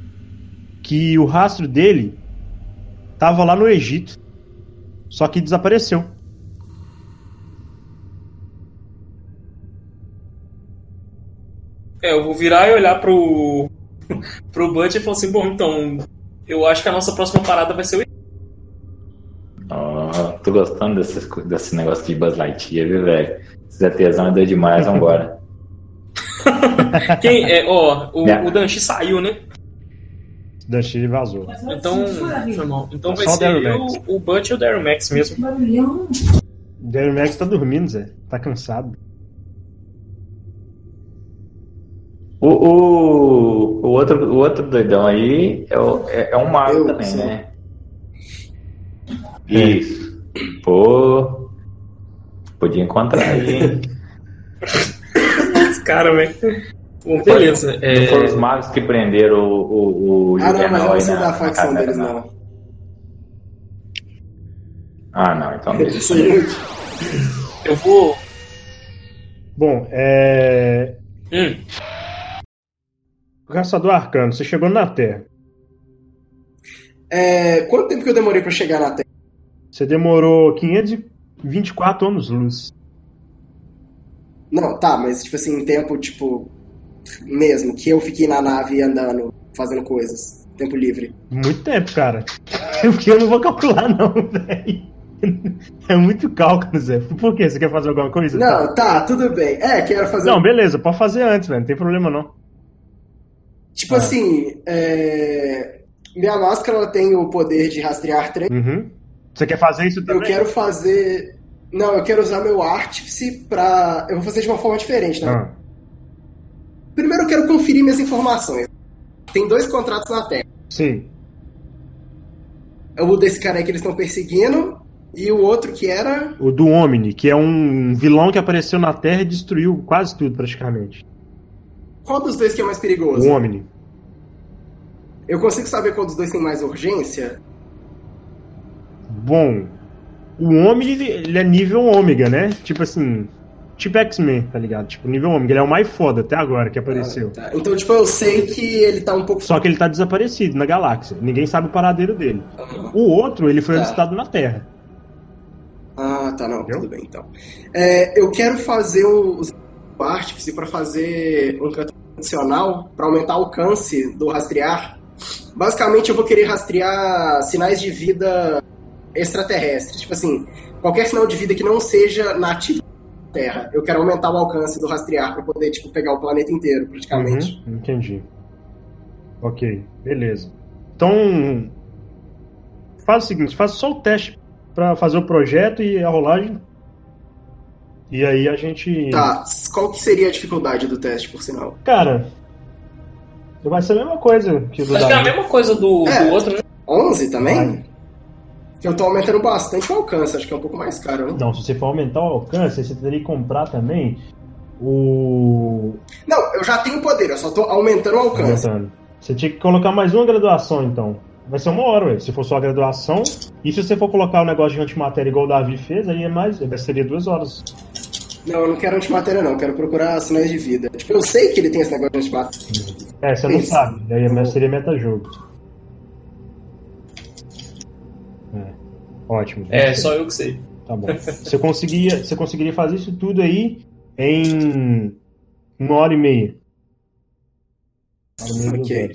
Speaker 1: que o rastro dele tava lá no Egito, só que desapareceu.
Speaker 2: É, eu vou virar e olhar pro. pro Butch e falar assim: bom, então. Eu acho que a nossa próxima parada vai ser o.
Speaker 4: Tô gostando desse, desse negócio de Buzz Lightyear, viu, velho? Esse tesão é doido demais, vambora.
Speaker 2: Quem é? Ó, o,
Speaker 4: É.
Speaker 2: o Danchi saiu, né?
Speaker 1: Danchi vazou.
Speaker 2: Então. Foi mal. Então vai
Speaker 1: o
Speaker 2: ser
Speaker 1: Daryl
Speaker 2: eu,
Speaker 1: Max.
Speaker 2: o Butch e o Daryl Max mesmo.
Speaker 5: Barulhão.
Speaker 1: Jerry Max tá dormindo, Zé. Tá cansado.
Speaker 4: O, o, o, outro, o outro doidão aí é, o, é, é um mago
Speaker 3: Eu,
Speaker 4: também,
Speaker 3: sim.
Speaker 4: né? Isso. Pô. Podia encontrar aí, hein?
Speaker 2: Esse cara, velho. Bom, beleza.
Speaker 4: Não foram os
Speaker 2: É,
Speaker 4: magos que prenderam o, o, o
Speaker 3: Ah, não, mas eu não sou da facção deles,
Speaker 4: não.
Speaker 3: não.
Speaker 4: Ah, não, então
Speaker 3: Eu
Speaker 4: deixa.
Speaker 2: eu vou.
Speaker 1: Bom, é.
Speaker 2: Hum,
Speaker 1: Caçador Arcano, você chegou na Terra.
Speaker 3: É, quanto tempo que eu demorei pra chegar na Terra?
Speaker 1: Você demorou 524 anos-luz.
Speaker 3: Não, tá, mas tipo assim, em tempo, tipo, mesmo, que eu fiquei na nave andando, fazendo coisas. Tempo livre.
Speaker 1: Muito tempo, cara. Porque eu não vou calcular, não, velho. É muito cálculo, Zé. Por quê? Você quer fazer alguma coisa?
Speaker 3: Não, tá, tudo bem. É, quero fazer.
Speaker 1: Não, beleza, pode fazer antes, velho. Não tem problema, não.
Speaker 3: Tipo
Speaker 1: Ah.
Speaker 3: assim, é, minha máscara ela tem o poder de rastrear trem.
Speaker 1: Uhum. Você quer fazer isso
Speaker 3: Eu
Speaker 1: também?
Speaker 3: quero fazer. Não, eu quero usar meu artífice pra. Eu vou fazer de uma forma diferente, né?
Speaker 1: Ah,
Speaker 3: Primeiro eu quero conferir minhas informações. Tem dois contratos na Terra.
Speaker 1: sim.
Speaker 3: O desse cara aí que eles estão perseguindo e o outro que era.
Speaker 1: O do Omni, que é um vilão que apareceu na Terra e destruiu quase tudo, praticamente.
Speaker 3: Qual dos dois que é mais perigoso?
Speaker 1: O Omni.
Speaker 3: Eu consigo saber qual dos dois tem mais urgência?
Speaker 1: Bom, o Omni, ele- ele é nível ômega, né? Tipo assim, tipo X-Men, tá ligado? Tipo, nível ômega. Ele é o mais foda até agora que apareceu.
Speaker 3: Ah, tá. Então, tipo, eu sei que ele tá um pouco.
Speaker 1: Só que ele tá desaparecido na galáxia. Ninguém sabe o paradeiro dele.
Speaker 3: Aham.
Speaker 1: O outro, ele foi
Speaker 3: Tá.
Speaker 1: avistado na Terra.
Speaker 3: Ah, tá, não,
Speaker 1: Entendeu?
Speaker 3: tudo bem então. É, eu quero fazer o, o artífice para fazer um canto adicional para aumentar o alcance do rastrear. Basicamente, eu vou querer rastrear sinais de vida extraterrestres. Tipo assim, qualquer sinal de vida que não seja nativo da Terra. Eu quero aumentar o alcance do rastrear para poder tipo, pegar o planeta inteiro, praticamente.
Speaker 1: Uhum, entendi. Ok, beleza. Então, faz o seguinte, faz só o teste pra fazer o projeto e a rolagem. E aí a gente.
Speaker 3: Tá, qual que seria a dificuldade do teste, por sinal?
Speaker 1: Cara, vai ser a mesma coisa que o do
Speaker 2: que é a mesma coisa do,
Speaker 3: É.
Speaker 2: do outro, né?
Speaker 3: 11 também?
Speaker 1: Vai.
Speaker 3: Eu tô aumentando bastante o alcance, acho que é um pouco mais caro, né?
Speaker 1: Não, se você for aumentar o alcance, você teria que comprar também o.
Speaker 3: Não, eu já tenho poder, eu só tô aumentando o alcance.
Speaker 1: Aumentando. Você tinha que colocar mais uma graduação, então. Vai ser uma hora, ué. Se for só a graduação. E se você for colocar o negócio de antimatéria igual o Davi fez, aí é mais. Seria duas horas.
Speaker 3: Não, eu não quero antimatéria, não. Eu quero procurar sinais de vida. Tipo, eu sei que ele tem esse negócio de antimatéria.
Speaker 1: É, você não
Speaker 3: Isso.
Speaker 1: sabe. Aí é- seria metajogo. É. Ótimo.
Speaker 2: É, só eu que sei.
Speaker 1: Tá bom. Você conseguiria, você conseguiria fazer isso tudo aí em uma hora e meia.
Speaker 3: Ok.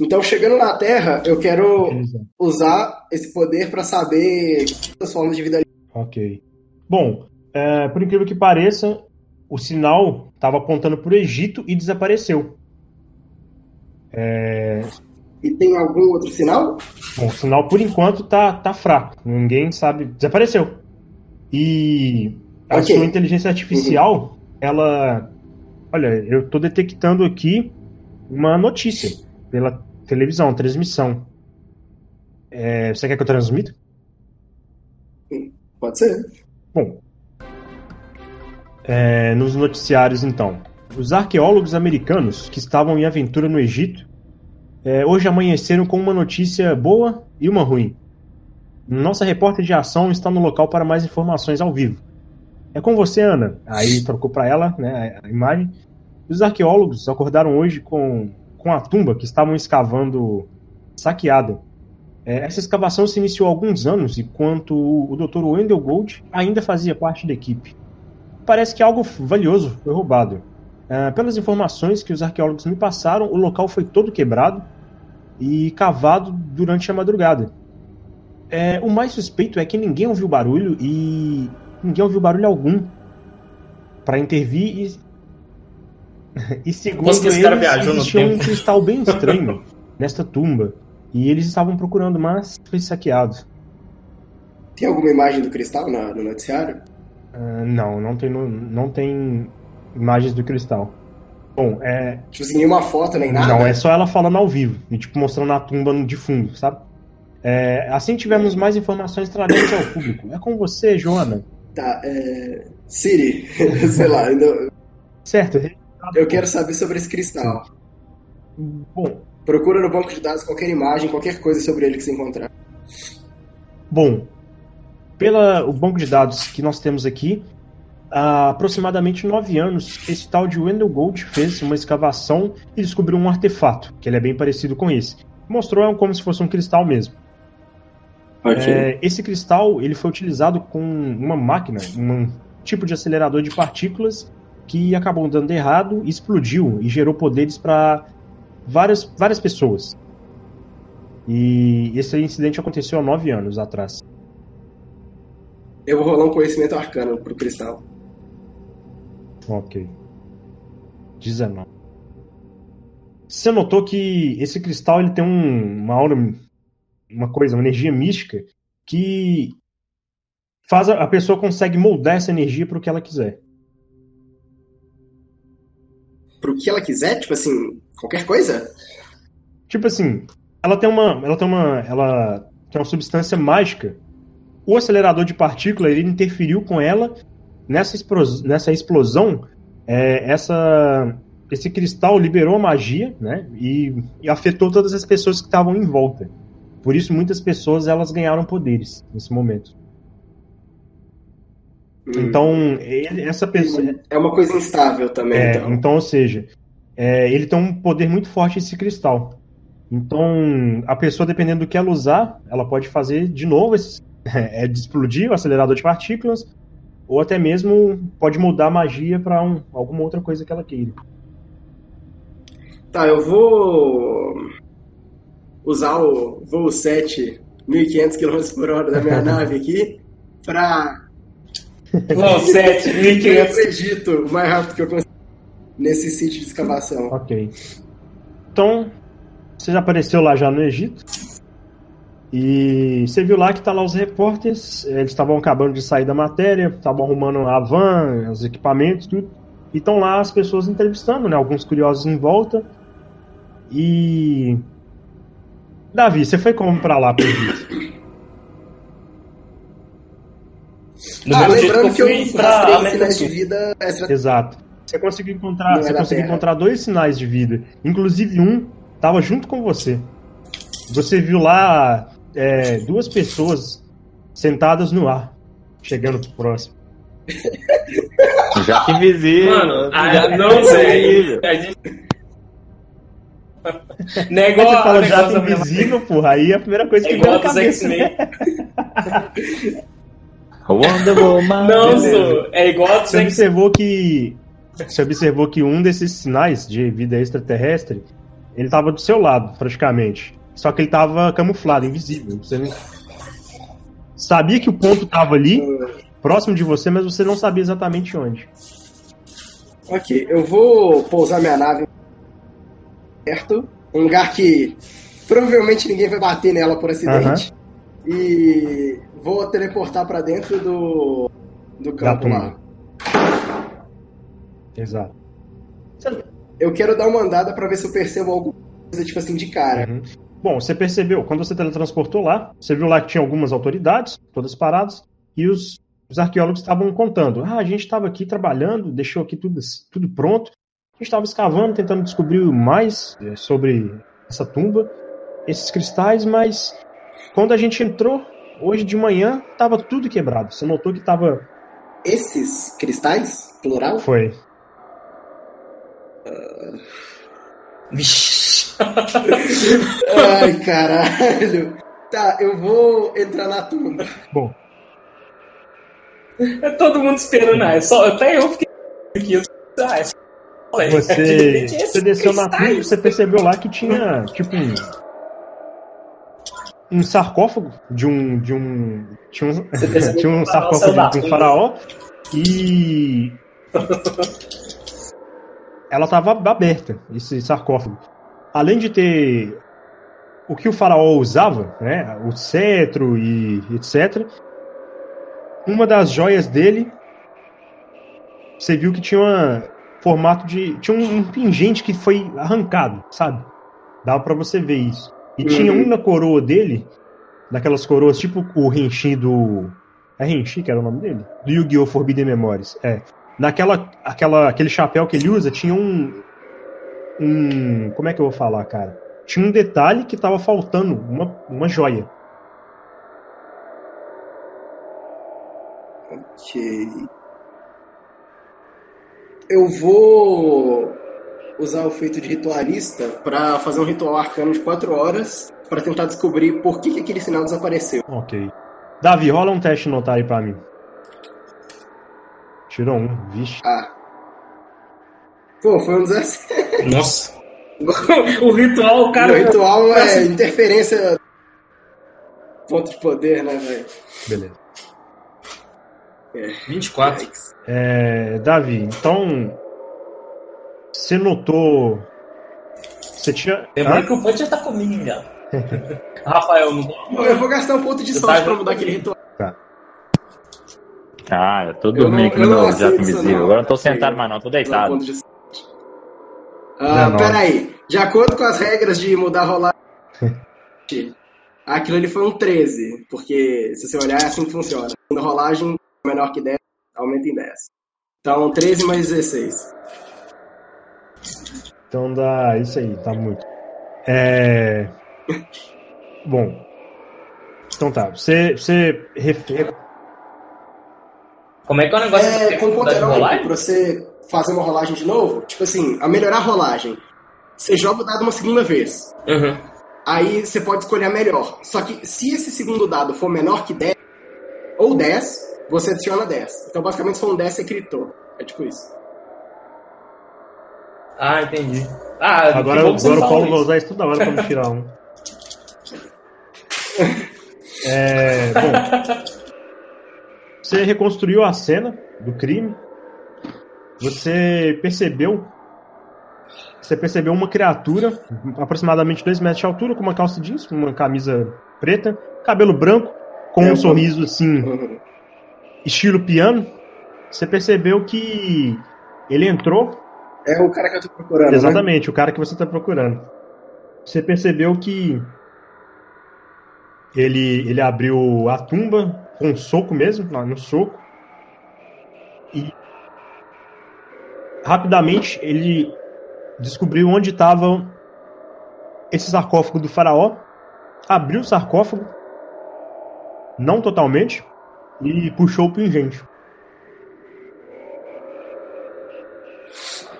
Speaker 3: Então, chegando na Terra, eu quero usar esse poder pra saber as formas de vida.
Speaker 1: Ok. Bom, é, por incrível que pareça, o sinal estava apontando para o Egito e desapareceu.
Speaker 3: E tem algum outro sinal?
Speaker 1: Bom, o sinal por enquanto tá, tá fraco. Ninguém sabe. Desapareceu. E a
Speaker 3: Ok.
Speaker 1: sua inteligência artificial, ela. Olha, eu tô detectando aqui uma notícia pela televisão, transmissão. É, você quer que eu transmita?
Speaker 3: Pode ser.
Speaker 1: Bom, é, nos noticiários então, os arqueólogos americanos que estavam em aventura no Egito é, hoje amanheceram com uma notícia boa e uma ruim. Nossa repórter de ação está no local para mais informações ao vivo. É com você, Ana. Aí trocou para ela né, a imagem. Os arqueólogos acordaram hoje com, com a tumba que estavam escavando saqueada. É, essa escavação se iniciou há alguns anos, enquanto o Dr. Wendell Gold ainda fazia parte da equipe. Parece que algo valioso foi roubado. É, pelas informações que os arqueólogos me passaram, o local foi todo quebrado e cavado durante a madrugada. É, o mais suspeito é que ninguém ouviu barulho e ninguém ouviu barulho algum para intervir e, e segundo eles, existia um
Speaker 2: tempo.
Speaker 1: cristal bem estranho nesta tumba e eles estavam procurando, mas foi saqueado.
Speaker 3: Tem alguma imagem do cristal na- no noticiário?
Speaker 1: Uh, não, não tem, não tem imagens do cristal. Bom, é.
Speaker 3: Tipo assim, nenhuma foto nem nada?
Speaker 1: Não, é só ela falando ao vivo. E tipo, mostrando a tumba de fundo, sabe? É, assim tivermos mais informações, traremos ao público. É com você, Joana.
Speaker 3: Tá, é. Siri, sei lá, ainda.
Speaker 1: Certo.
Speaker 3: Eu quero saber sobre esse cristal. Bom. Procura no banco de dados qualquer imagem, qualquer coisa sobre ele que você encontrar.
Speaker 1: Bom, pelo banco de dados que nós temos aqui, há aproximadamente nove anos, esse tal de Wendell Gold fez uma escavação e descobriu um artefato, que ele é bem parecido com esse. Mostrou como se fosse um cristal mesmo. Okay. É, esse cristal ele foi utilizado com uma máquina, um tipo de acelerador de partículas que acabou dando errado, explodiu e gerou poderes para várias, várias pessoas. E esse incidente aconteceu há nove anos atrás.
Speaker 3: Eu vou rolar um conhecimento arcano pro cristal.
Speaker 1: Ok. 19. Você notou que esse cristal ele tem um, uma aura, uma coisa, uma energia mística que faz a, a pessoa consegue moldar essa energia para o que ela quiser.
Speaker 3: Para o que ela quiser, tipo assim, qualquer coisa?
Speaker 1: Tipo assim, ela tem uma, ela tem uma, ela tem uma substância mágica o acelerador de partícula ele interferiu com ela nessa, nessa explosão. É, essa, esse cristal liberou a magia, né? E, e afetou todas as pessoas que estavam em volta. Por isso muitas pessoas elas ganharam poderes nesse momento. Hum. Então ele, essa pessoa
Speaker 3: é uma coisa instável também.
Speaker 1: É, então. então, ou seja, é, ele tem um poder muito forte esse cristal. Então, a pessoa, dependendo do que ela usar, ela pode fazer de novo esse, é de explodir o acelerador de partículas, ou até mesmo pode mudar a magia para um, alguma outra coisa que ela queira.
Speaker 3: Tá, eu vou usar o voo 7 1500 km por hora da minha nave aqui para
Speaker 2: voo 7 1500
Speaker 3: eu acredito o mais rápido que eu consigo nesse sítio de escavação.
Speaker 1: Ok. Então, você já apareceu lá já no Egito? E você viu lá que tá lá os repórteres, eles estavam acabando de sair da matéria, estavam arrumando a van, os equipamentos, tudo. E estão lá as pessoas entrevistando, né? Alguns curiosos em volta. E. Davi, você foi como pra lá, Egito?
Speaker 3: ah, lembrando que eu, que eu pra sinais de vida
Speaker 1: Exato. Você conseguiu encontrar, você conseguiu encontrar dois sinais de vida. Inclusive um tava junto com você. Você viu lá é, duas pessoas sentadas no ar, chegando próximo.
Speaker 4: Já invisível. Mano,
Speaker 2: ah, não sei.
Speaker 1: Negócio, você fala jato invisível, porra. Aí é a primeira coisa que é vem na cabeça. Né?
Speaker 4: Wonder Woman.
Speaker 2: Não, sou. É igual
Speaker 1: Você observou que. Você observou que um desses sinais de vida extraterrestre ele estava do seu lado, praticamente. Só que ele tava camuflado, invisível. Você não... sabia que o ponto tava ali, próximo de você, mas você não sabia exatamente onde.
Speaker 3: Ok, eu vou pousar minha nave perto, um lugar que provavelmente ninguém vai bater nela por acidente. E vou teleportar para dentro do, do campo lá.
Speaker 1: Exato.
Speaker 3: Eu quero dar uma andada para ver se eu percebo alguma coisa, tipo assim, de cara. Uhum.
Speaker 1: Bom, você percebeu, quando você teletransportou lá, você viu lá que tinha algumas autoridades, todas paradas, e os, os arqueólogos estavam contando. Ah, a gente estava aqui trabalhando, deixou aqui tudo, tudo pronto. A gente estava escavando, tentando descobrir mais é, sobre essa tumba, esses cristais, mas quando a gente entrou, hoje de manhã, estava tudo quebrado. Você notou que estava.
Speaker 3: Esses cristais? Plural?
Speaker 1: Foi.
Speaker 3: Uh... Vixe. Ai, caralho. Tá, eu vou entrar na tumba.
Speaker 1: Bom.
Speaker 2: É todo mundo esperando, ah, é só, até eu fiquei aqui. Ah, é
Speaker 1: você, você desceu na tumba e você percebeu lá que tinha, tipo, um, um sarcófago de um. De um tinha um, tinha um sarcófago de um faraó e. ela estava aberta, esse sarcófago além de ter o que o faraó usava, né, o cetro e etc, uma das joias dele você viu que tinha um formato de. Tinha um, um pingente que foi arrancado, sabe? Dava pra você ver isso. E tinha um na coroa dele, daquelas coroas, tipo o Renchi do. É Renchi que era o nome dele? Do Yu-Gi-Oh! Forbidden Memories. É. Naquela, aquela, aquele chapéu que ele usa, tinha um. Um. Como é que eu vou falar, cara? Tinha um detalhe que tava faltando, uma, uma joia.
Speaker 3: Ok. Eu vou usar o feito de ritualista para fazer um ritual arcano de 4 horas para tentar descobrir por que, que aquele sinal desapareceu.
Speaker 1: Ok. Davi, rola um teste notar aí pra mim. Tirou um, vixe.
Speaker 3: Ah. Pô, foi um 17.
Speaker 2: Nossa. o ritual, o cara.
Speaker 3: o ritual é interferência. Ponto de poder, né, velho?
Speaker 1: Beleza.
Speaker 3: É.
Speaker 2: 24.
Speaker 1: É, Davi, então. Você notou. Você tinha.
Speaker 5: Lembrando
Speaker 1: Hã?
Speaker 5: que o Punch já tá comigo já. Rafael, não
Speaker 3: Bom, Eu vou gastar um ponto de sorte
Speaker 5: tá-
Speaker 3: pra mudar aquele ritual.
Speaker 4: Ah, eu tô
Speaker 3: Eu
Speaker 4: dormindo
Speaker 3: não-
Speaker 4: aqui
Speaker 3: eu
Speaker 4: no
Speaker 3: não
Speaker 4: meu
Speaker 3: aceito
Speaker 4: jato
Speaker 3: isso,
Speaker 4: invisível.
Speaker 3: não.
Speaker 4: Agora eu não tô sentado mais não, tô
Speaker 3: um
Speaker 4: deitado.
Speaker 3: ponto de sorte. Ah,
Speaker 1: 19.
Speaker 3: peraí. De acordo com as regras de mudar a rolagem, aquilo ali foi um 13. Porque se você olhar, é assim que funciona. Quando a rolagem é menor que 10, aumenta em 10. Então, 13 mais 16.
Speaker 1: Então dá isso aí, tá muito. É. Bom. Então tá. Você. Você.
Speaker 5: Como é que é o negócio
Speaker 3: É, com ponto heróico,
Speaker 5: rolagem?
Speaker 3: pra você fazer uma rolagem de novo, tipo assim, a melhorar a rolagem. Você joga o dado uma segunda vez.
Speaker 2: Uhum.
Speaker 3: Aí você pode escolher a melhor. Só que se esse segundo dado for menor que 10, ou 10, você adiciona 10. Então, basicamente, se for um 10, você gritou. É tipo isso.
Speaker 5: Ah, entendi. Ah,
Speaker 1: Agora, agora o Paulo vai usar isso toda hora pra me tirar um. É, bom, você reconstruiu a cena do crime. Você percebeu. Você percebeu uma criatura, aproximadamente 2 metros de altura, com uma calça jeans, uma camisa preta, cabelo branco, com um sorriso assim, estilo piano. Você percebeu que ele entrou
Speaker 3: É o cara que eu tô procurando, né?
Speaker 1: Exatamente, o cara que você está procurando. Você percebeu que ele, ele abriu a tumba com um soco mesmo, no soco. Rapidamente ele descobriu onde estava esse sarcófago do faraó, abriu o sarcófago, não totalmente, e puxou o pingente.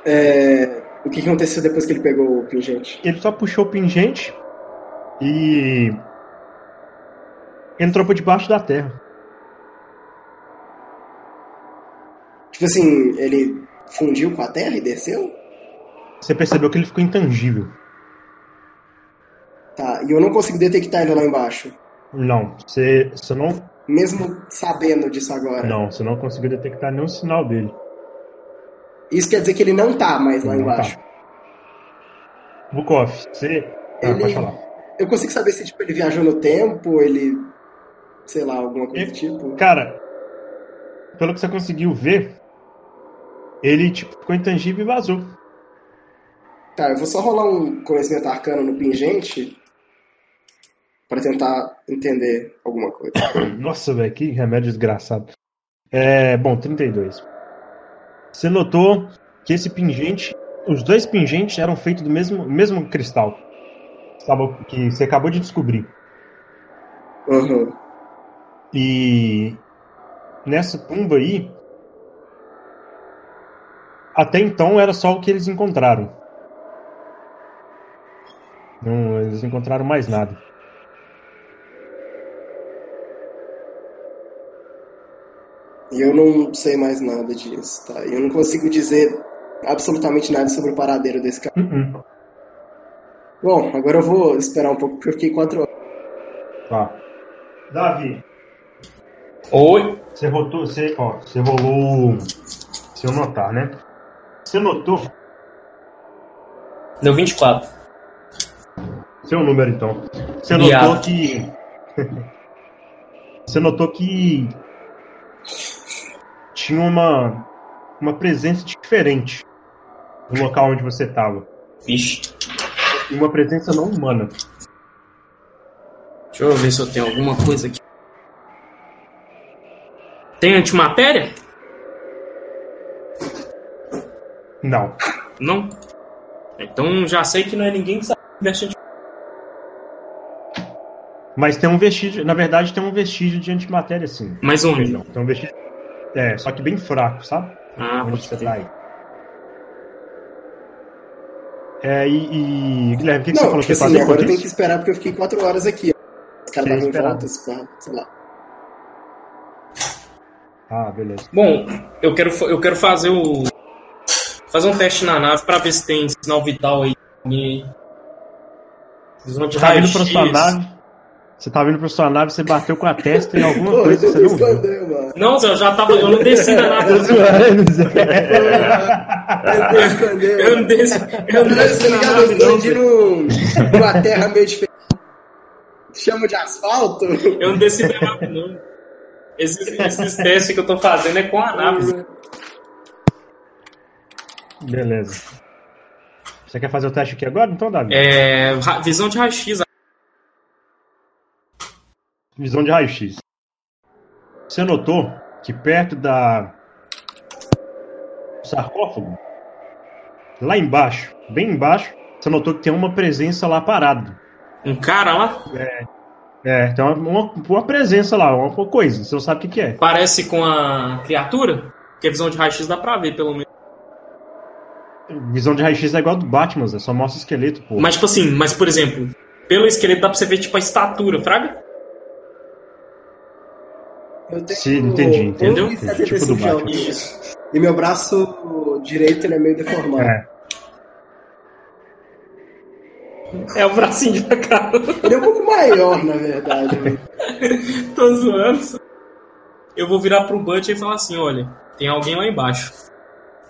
Speaker 3: É, O que que aconteceu depois que ele pegou o pingente?
Speaker 1: Ele só puxou o pingente e entrou por debaixo da terra.
Speaker 3: Tipo assim, ele fundiu com a terra e desceu?
Speaker 1: Você percebeu que ele ficou intangível.
Speaker 3: Tá, e eu não consigo detectar ele lá embaixo.
Speaker 1: Não, você, você não,
Speaker 3: Mesmo sabendo disso agora.
Speaker 1: não, você não conseguiu detectar nenhum sinal dele.
Speaker 3: Isso quer dizer que ele não tá mais lá
Speaker 1: Não
Speaker 3: embaixo.
Speaker 1: tá. Bukov, você. Ah,
Speaker 3: Ele-
Speaker 1: pode falar.
Speaker 3: Eu consigo saber se tipo, ele viajou no tempo, ele. sei lá, alguma coisa do tipo.
Speaker 1: Cara, pelo que você conseguiu ver, ele tipo, ficou intangível e vazou.
Speaker 3: Tá, eu vou só rolar um conhecimento arcano no pingente pra tentar entender alguma coisa.
Speaker 1: Nossa, velho, que remédio desgraçado. É, bom, 32. Você notou que esse pingente, os dois pingentes eram feitos do mesmo, mesmo cristal. Que você acabou de descobrir.
Speaker 3: Uhum.
Speaker 1: E nessa tumba aí, até então era só o que eles encontraram. Não, eles encontraram mais nada.
Speaker 3: E eu não sei mais nada disso, tá? Eu não consigo dizer absolutamente nada sobre o paradeiro desse cara.
Speaker 1: Uh-uh.
Speaker 3: Bom, agora eu vou esperar um pouco porque eu fiquei quatro horas.
Speaker 1: Tá. Davi,
Speaker 2: Oi?
Speaker 1: você rotou, você, ó, você rolou. Se eu notar, né? Você notou
Speaker 2: Deu 24.
Speaker 1: seu número então. Você notou que. você notou que tinha uma uma presença diferente no local onde você estava.
Speaker 2: Vixe.
Speaker 1: Uma presença não humana.
Speaker 2: Deixa eu ver se eu tenho alguma coisa aqui. Tem antimatéria?
Speaker 1: Não.
Speaker 2: Não? Então já sei que não é ninguém que sabe vestir antimatéria.
Speaker 1: Mas tem um vestígio, na verdade tem um vestígio de antimatéria sim.
Speaker 2: Mas onde?
Speaker 1: Não, tem um vestígio. É, só que bem fraco, sabe?
Speaker 2: Ah,
Speaker 1: onde você tá aí. É, e, e Guilherme, o que, que você
Speaker 3: Não,
Speaker 1: falou
Speaker 3: tipo
Speaker 1: que ia
Speaker 3: assim,
Speaker 1: fazer
Speaker 3: agora eu tenho que esperar porque eu fiquei quatro horas aqui. Os caras
Speaker 1: Tem
Speaker 3: estavam em
Speaker 1: esperado.
Speaker 3: volta, esse pá, sei lá.
Speaker 1: Ah, beleza.
Speaker 2: Bom, eu quero, eu quero fazer o. Fazer um teste na nave pra ver se tem sinal vital aí.
Speaker 1: Você tá vindo pra sua nave. Você tá vindo pra sua nave, você bateu com a testa em alguma
Speaker 3: Pô,
Speaker 1: coisa
Speaker 3: eu
Speaker 1: você não viu.
Speaker 3: mano.
Speaker 2: Não, Zé, eu já tava. Eu não desci da nave.
Speaker 1: Tô.
Speaker 3: Eu
Speaker 2: Eu não desci, eu não
Speaker 3: Tá
Speaker 2: desci na
Speaker 3: ligado? Eu
Speaker 2: nave,
Speaker 3: escondi
Speaker 2: Zé.
Speaker 3: num- numa terra meio diferente. Chama de asfalto.
Speaker 2: Eu não desci da nave, não. Esses, esses testes que eu tô fazendo é com a nave.
Speaker 1: Beleza. Você quer fazer o teste aqui agora? Então, Davi.
Speaker 2: É, visão de raio-x.
Speaker 1: Visão de raio-x. Você notou que perto da do sarcófago, lá embaixo, bem embaixo, você notou que tem uma presença lá parado.
Speaker 2: Um cara lá
Speaker 1: É, tem uma, uma, uma presença lá, uma, coisa. Você não sabe o que, que é.
Speaker 2: parece com a criatura. Que a visão de raio-x dá pra ver, pelo menos.
Speaker 1: Visão de raio-x é igual a do Batman, só mostra esqueleto, pô.
Speaker 2: Mas, tipo assim, mas por exemplo, pelo esqueleto dá pra você ver, tipo, a estatura, fraga?
Speaker 3: Eu tenho
Speaker 1: Sim, entendi,
Speaker 2: entendeu?
Speaker 3: 1,75
Speaker 1: Tipo do. Batman.
Speaker 2: Isso.
Speaker 3: E meu braço direito ele é meio deformado.
Speaker 1: É.
Speaker 2: É o bracinho de cara.
Speaker 3: Ele é um pouco maior, na verdade. né?
Speaker 2: Tô zoando. Eu vou virar pro Butch e falar assim: olha, tem alguém lá embaixo.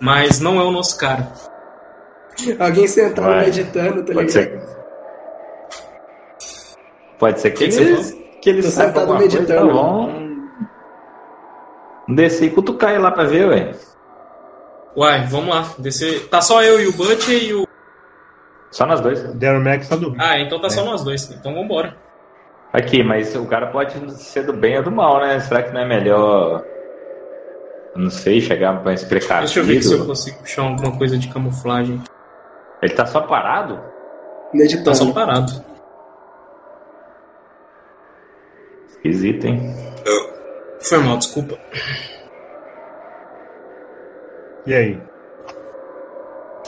Speaker 2: Mas não é o nosso cara.
Speaker 3: Alguém sentado
Speaker 4: Vai.
Speaker 3: meditando, tá
Speaker 4: Pode
Speaker 3: ligado?
Speaker 4: ser. Pode ser que
Speaker 2: Que
Speaker 4: eles, que saibam
Speaker 3: sentado
Speaker 4: alguma coisa,
Speaker 3: meditando.
Speaker 4: então vão descer e cutucar ele lá pra ver, ué.
Speaker 2: Uai, vamos lá. Descer. Tá só eu e o Butch e o.
Speaker 4: Só nós dois.
Speaker 1: Darren Max tá dormindo.
Speaker 2: Ah, então tá
Speaker 1: É.
Speaker 2: só nós dois. Então vambora.
Speaker 4: Aqui, mas o cara pode ser do bem ou do mal, né? Será que não é melhor, não sei, chegar mais precavido?
Speaker 2: Deixa eu ver se eu consigo puxar alguma coisa de camuflagem.
Speaker 4: Ele tá só parado?
Speaker 2: Tá
Speaker 3: Meditando.
Speaker 2: só parado.
Speaker 4: Esquisito, hein?
Speaker 2: Foi mal, desculpa.
Speaker 1: E aí?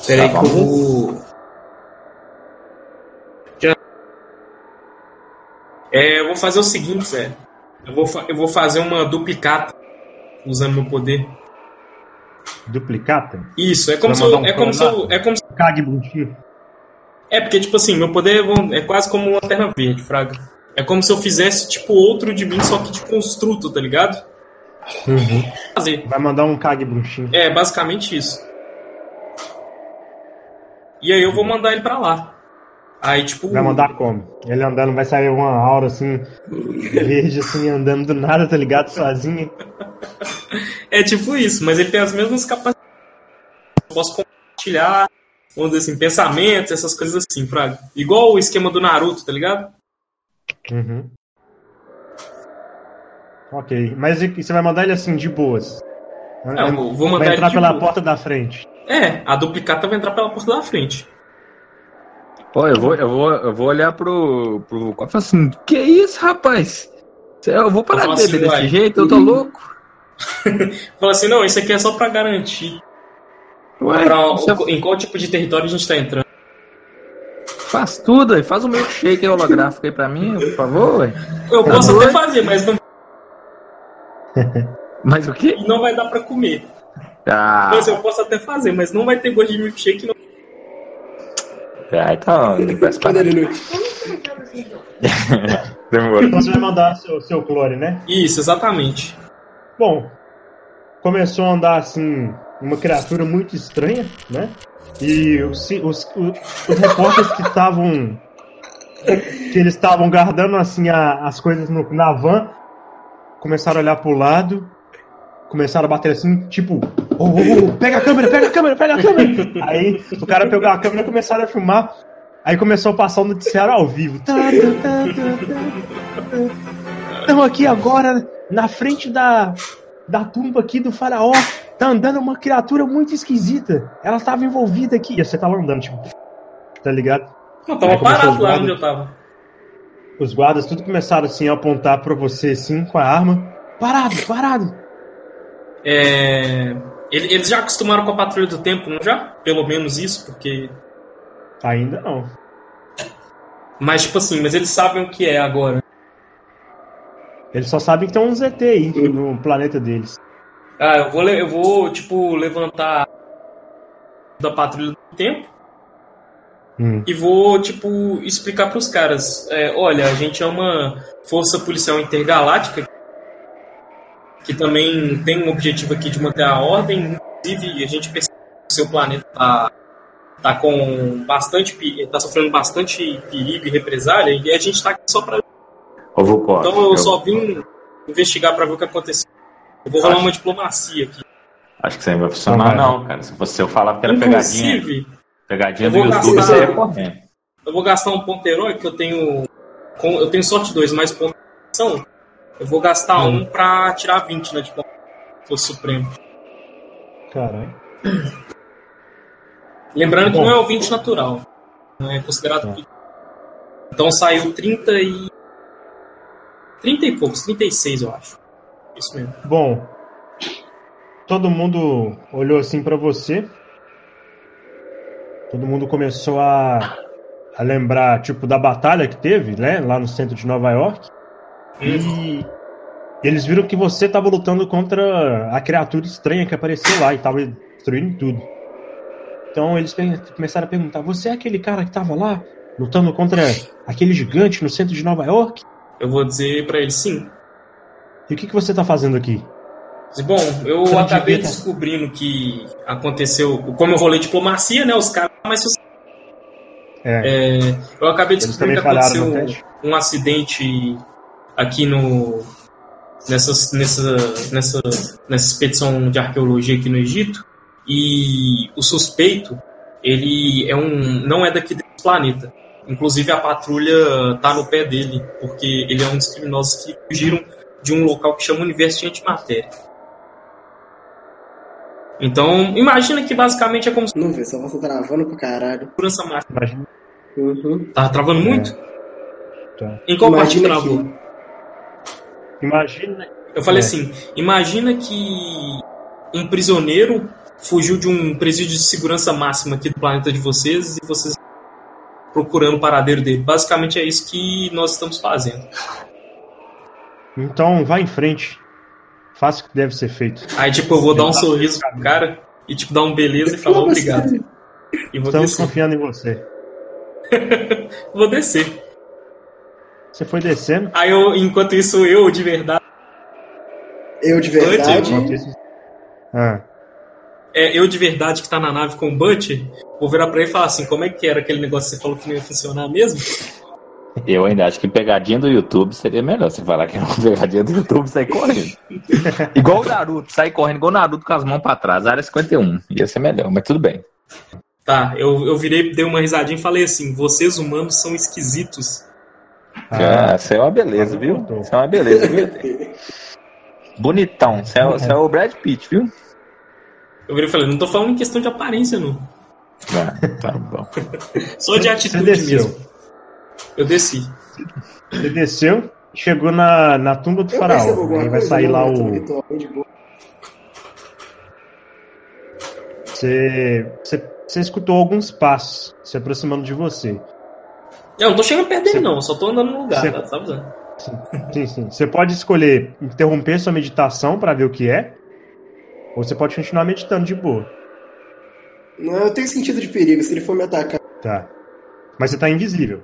Speaker 2: Peraí
Speaker 4: Tá,
Speaker 2: que eu. Já- É, eu vou fazer o seguinte, Zé. Eu vou, fa- eu vou fazer uma duplicata usando meu poder.
Speaker 1: Duplicata?
Speaker 2: Isso, é como se eu,
Speaker 1: um
Speaker 2: é como se eu, é como se-
Speaker 1: Cague Buntinho.
Speaker 2: é porque tipo assim, meu poder é é quase como uma lanterna verde, fraga. É como se eu fizesse tipo outro de mim só que de construto, tá ligado? Fazer.
Speaker 1: Vai mandar um Cague Bruxinho.
Speaker 2: É, basicamente isso. E aí eu vou mandar ele pra lá. Aí, tipo.
Speaker 1: Vai mandar como? Ele andando, vai sair uma aura assim, verde, assim, andando do nada, tá ligado? Sozinho.
Speaker 2: É tipo isso, mas ele tem as mesmas capacidades. Eu posso compartilhar, vamos dizer assim, pensamentos, essas coisas assim, Fraga. Igual o esquema do Naruto, tá ligado?
Speaker 1: Uhum. Ok, mas e- você vai mandar ele assim, de boas?
Speaker 2: É, vou- mandar
Speaker 1: vai entrar pela
Speaker 2: boa.
Speaker 1: porta da frente.
Speaker 2: É, a duplicata vai entrar pela porta da frente.
Speaker 4: Pô, eu vou, eu vou, eu vou olhar pro, pro copo e falar assim, que isso, rapaz? Eu vou parar de
Speaker 2: falar
Speaker 4: beber
Speaker 2: assim,
Speaker 4: desse jeito, eu tô louco.
Speaker 2: Fala assim, não, isso aqui é só pra garantir
Speaker 4: Ué,
Speaker 2: pra, o- em qual tipo de território a gente tá entrando.
Speaker 4: faz tudo aí, faz um milkshake holográfico aí pra mim, por favor, ué.
Speaker 2: Eu posso
Speaker 4: Tá
Speaker 2: até
Speaker 4: doido?
Speaker 2: fazer, mas não,
Speaker 4: Mas o quê?
Speaker 2: não vai dar pra comer.
Speaker 4: Ah,
Speaker 2: Mas eu posso até fazer, mas não vai ter gosto de milkshake, não.
Speaker 4: Pra
Speaker 3: Quando ele não...
Speaker 4: Demorou.
Speaker 1: Então você vai mandar seu, seu clone, né?
Speaker 2: Isso, exatamente.
Speaker 1: Bom, começou a andar assim, uma criatura muito estranha, né? E os, os, os, os repórteres que estavam. que eles estavam guardando assim a- as coisas no- na van começaram a olhar pro lado começaram a bater assim, tipo, ô, ô, ô, pega a câmera, pega a câmera, pega a câmera. Aí o cara pegou a câmera e começaram a filmar. Aí começou a passar o noticiário ao vivo. Estamos aqui agora na frente da, da tumba aqui do faraó. Tá andando uma criatura muito esquisita. Ela estava envolvida aqui. E você tava andando, tipo, tá ligado?
Speaker 2: Eu tava parado lá onde eu tava.
Speaker 1: Os guardas tudo começaram assim a apontar pra você assim com a arma. Parado, parado.
Speaker 2: É, ele- Eles já acostumaram com a patrulha do tempo, não já? Pelo menos isso, porque.
Speaker 1: Ainda não.
Speaker 2: Mas, tipo assim, mas eles sabem o que é agora.
Speaker 1: Eles só sabem que tem um ZT aí no planeta deles.
Speaker 2: Ah, eu vou, eu vou tipo, levantar da patrulha do tempo
Speaker 1: Hum.
Speaker 2: e vou, tipo, explicar pros caras. é, olha, a gente é uma força policial intergaláctica que também tem um objetivo aqui de manter a ordem. Inclusive, a gente percebe que o seu planeta tá, tá com bastante, pe- tá sofrendo bastante perigo e represália e a gente tá aqui só
Speaker 4: Vucó,
Speaker 2: Então eu só vim investigar pra ver o que aconteceu. Eu vou rolar uma diplomacia aqui.
Speaker 4: Acho que isso aí não vai funcionar,
Speaker 1: Não
Speaker 4: não, cara. Se você eu falar que era pegadinha,
Speaker 2: Inclusive,
Speaker 4: pegadinha
Speaker 2: eu
Speaker 4: do YouTube,
Speaker 2: gastar-
Speaker 4: você ia correndo.
Speaker 2: eu vou gastar um ponto herói que eu tenho. com- eu tenho sorte 2, mais ponto de ação. Eu vou gastar
Speaker 1: Hum.
Speaker 2: um pra tirar 20 na diplomacia. do Supremo.
Speaker 1: Caralho.
Speaker 2: Lembrando que
Speaker 1: Bom.
Speaker 2: não é o 20 natural. Não é considerado.
Speaker 1: Tá.
Speaker 2: Então saiu 30 e. 30 e poucos, 36 eu acho. Isso mesmo.
Speaker 1: Bom, todo mundo olhou assim pra você. Todo mundo começou a, a lembrar, tipo, da batalha que teve, né? Lá no centro de Nova York. E eles viram que você tava lutando contra a criatura estranha que apareceu lá e tava destruindo tudo. Então eles começaram a perguntar: Você é aquele cara que tava lá lutando contra aquele gigante no centro de Nova York?
Speaker 2: Eu vou dizer pra ele sim.
Speaker 1: E o que, que você tá fazendo aqui?
Speaker 2: Bom, eu
Speaker 1: Você
Speaker 2: acabei
Speaker 1: devia-
Speaker 2: descobrindo que aconteceu. Como eu rolei diplomacia, né? Os caras. Mas
Speaker 1: É,
Speaker 2: é, eu acabei
Speaker 1: eles
Speaker 2: descobrindo que aconteceu um acidente aqui no. Nessa, nessa, nessa, nessa expedição de arqueologia aqui no Egito. E o suspeito, ele é um. não é daqui desse planeta. Inclusive a patrulha tá no pé dele, porque ele é um dos criminosos que fugiram de um local que chama Universo de Antimatéria. Então, imagina que basicamente é como
Speaker 3: Não vê, só você travando pra caralho.
Speaker 2: segurança máxima.
Speaker 1: imagina.
Speaker 3: Uhum.
Speaker 2: Tá travando muito?
Speaker 1: Tá.
Speaker 2: Em qual parte
Speaker 3: Imagina
Speaker 2: travou?
Speaker 3: que-
Speaker 1: Imagina.
Speaker 2: Eu falei
Speaker 1: É.
Speaker 2: assim: imagina que um prisioneiro fugiu de um presídio de segurança máxima aqui do planeta de vocês e vocês procurando o paradeiro dele. Basicamente é isso que nós estamos fazendo.
Speaker 1: Então vá em frente. Faça o que deve ser feito.
Speaker 2: Aí, tipo, eu vou dar um sorriso pro cara e, tipo, dar um beleza e falar
Speaker 3: Como assim?
Speaker 2: obrigado. E vou
Speaker 1: Estamos
Speaker 2: descer.
Speaker 1: confiando em você.
Speaker 2: Vou descer.
Speaker 1: Você foi descendo.
Speaker 2: Aí, eu, enquanto isso, eu, de verdade,
Speaker 3: Eu de verdade.
Speaker 1: isso- Ah,
Speaker 2: é, eu de verdade que tá na nave com o Butch, vou virar pra ele e falar assim: como é que era aquele negócio que você falou que não ia funcionar mesmo?
Speaker 4: Eu ainda acho que pegadinha do YouTube seria melhor. Você falar que é uma pegadinha do YouTube sai correndo. igual o Naruto, sai correndo igual o Naruto com as mãos pra trás. Área 51. Ia ser melhor, mas tudo bem.
Speaker 2: Tá, eu, eu virei, dei uma risadinha e falei assim: vocês humanos são esquisitos.
Speaker 4: Ah,
Speaker 1: ah,
Speaker 4: isso é uma beleza, viu? Isso é uma beleza, viu? Bonitão. Isso é, isso é o Brad Pitt, viu?
Speaker 2: Eu virei e falei: não tô falando em questão de aparência, não.
Speaker 4: Ah, tá bom.
Speaker 2: Só de
Speaker 1: você
Speaker 2: atitude mesmo. Eu desci.
Speaker 1: Você desceu, chegou na, na tumba do
Speaker 3: Eu
Speaker 1: faraó. Aí vai sair
Speaker 3: não,
Speaker 1: lá o. Você, você, você escutou alguns passos se aproximando de você.
Speaker 2: Eu não tô chegando perto dele,
Speaker 1: Você-
Speaker 2: não. Eu só tô andando no lugar,
Speaker 1: você-
Speaker 2: tá? Tá?
Speaker 1: Sim, sim. Você pode escolher interromper sua meditação para ver o que é, ou você pode continuar meditando de boa.
Speaker 3: Não, eu tenho sentido de perigo. Se ele for me atacar.
Speaker 1: Tá. Mas você tá invisível.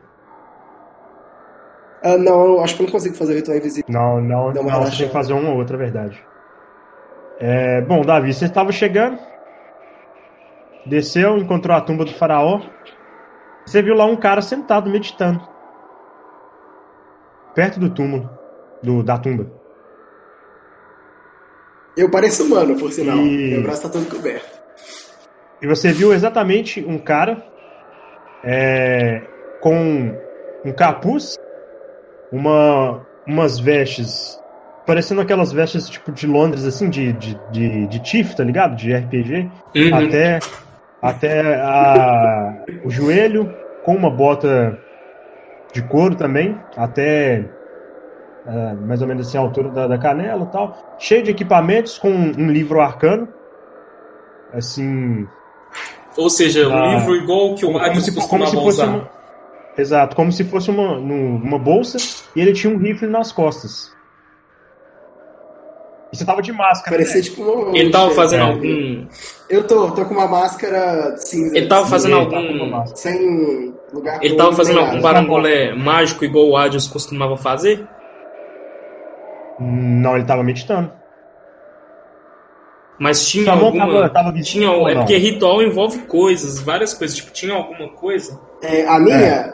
Speaker 3: Ah, não, eu acho que eu não consigo fazer o ritual invisível.
Speaker 1: Não, não, não, você tem
Speaker 3: relaxada.
Speaker 1: que fazer uma ou outra, é verdade. É, bom, Davi, você estava chegando, desceu, encontrou a tumba do faraó. Você viu lá um cara sentado meditando. Perto do túmulo, do, da tumba.
Speaker 3: Eu pareço humano, por sinal.
Speaker 1: E-
Speaker 3: Meu braço tá todo coberto.
Speaker 1: E você viu exatamente um cara é, com um capuz, uma, umas vestes, parecendo aquelas vestes tipo de Londres, assim, de, de, de, de Tiff, tá ligado? De RPG.
Speaker 2: Uhum.
Speaker 1: até, até a- o joelho, com uma bota de couro também, até ah, mais ou menos assim a altura da, da canela e tal. Cheio de equipamentos, com um livro arcano. Assim.
Speaker 2: Ou seja, um
Speaker 1: Ah.
Speaker 2: livro igual que o
Speaker 1: Como, como se, como se fosse
Speaker 2: usar.
Speaker 1: uma. Exato, como se fosse uma, num- uma bolsa e ele tinha um rifle nas costas. Você tava de máscara.
Speaker 3: Parecia
Speaker 1: né?
Speaker 3: tipo um.
Speaker 2: Ele tava fazendo
Speaker 1: É.
Speaker 2: algum.
Speaker 3: Eu tô, tô com uma máscara cinza.
Speaker 2: Ele tava fazendo
Speaker 1: tá uma
Speaker 2: algum.
Speaker 1: máscara.
Speaker 3: Sem lugar
Speaker 2: Ele tava fazendo algum
Speaker 3: nada.
Speaker 2: barangolé mágico igual o Adios costumava fazer?
Speaker 1: Não, ele tava meditando.
Speaker 2: Mas tinha
Speaker 1: Sua
Speaker 2: alguma.
Speaker 1: tava, tava
Speaker 2: Tinha, é
Speaker 1: não?
Speaker 2: porque ritual envolve coisas, várias coisas. Tipo, tinha alguma coisa?
Speaker 3: É, a minha.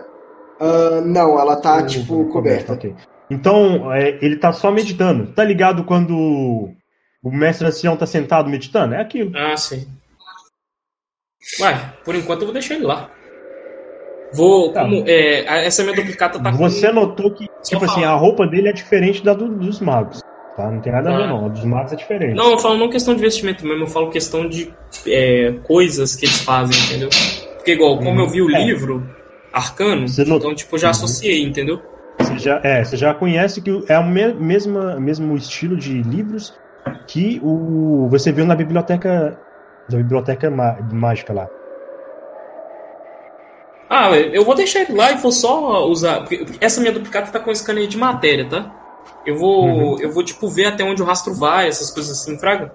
Speaker 3: ah, não, ela tá, tipo,
Speaker 1: o
Speaker 3: coberta.
Speaker 1: ok. Então, é, ele tá só meditando. Tá ligado quando o mestre ancião tá sentado meditando? É aquilo.
Speaker 2: Ah, sim. Ué, por enquanto eu vou deixar ele lá. Vou.
Speaker 1: Tá.
Speaker 2: Como, é, essa minha duplicata tá com-
Speaker 1: Você notou que, tipo
Speaker 2: falar.
Speaker 1: assim, a roupa dele é diferente da do- dos magos. Tá? Não tem nada a ver,
Speaker 2: Ah.
Speaker 1: não. A dos magos é diferente.
Speaker 2: Não, eu falo não questão de vestimento mesmo, eu falo questão de é, coisas que eles fazem, entendeu? Porque igual, como
Speaker 1: Uhum.
Speaker 2: eu vi o
Speaker 1: É.
Speaker 2: livro arcano,
Speaker 1: Você
Speaker 2: então tipo, eu já associei, entendeu?
Speaker 1: Você já, é, você já conhece que é o me- mesma, mesmo estilo de livros que o você viu na biblioteca da biblioteca má- mágica lá.
Speaker 2: Ah, eu vou deixar ele lá e vou só usar. essa minha duplicata tá com scanner de matéria, tá? Eu vou,
Speaker 1: Uhum.
Speaker 2: eu vou tipo ver até onde o rastro vai, essas coisas assim, fraga.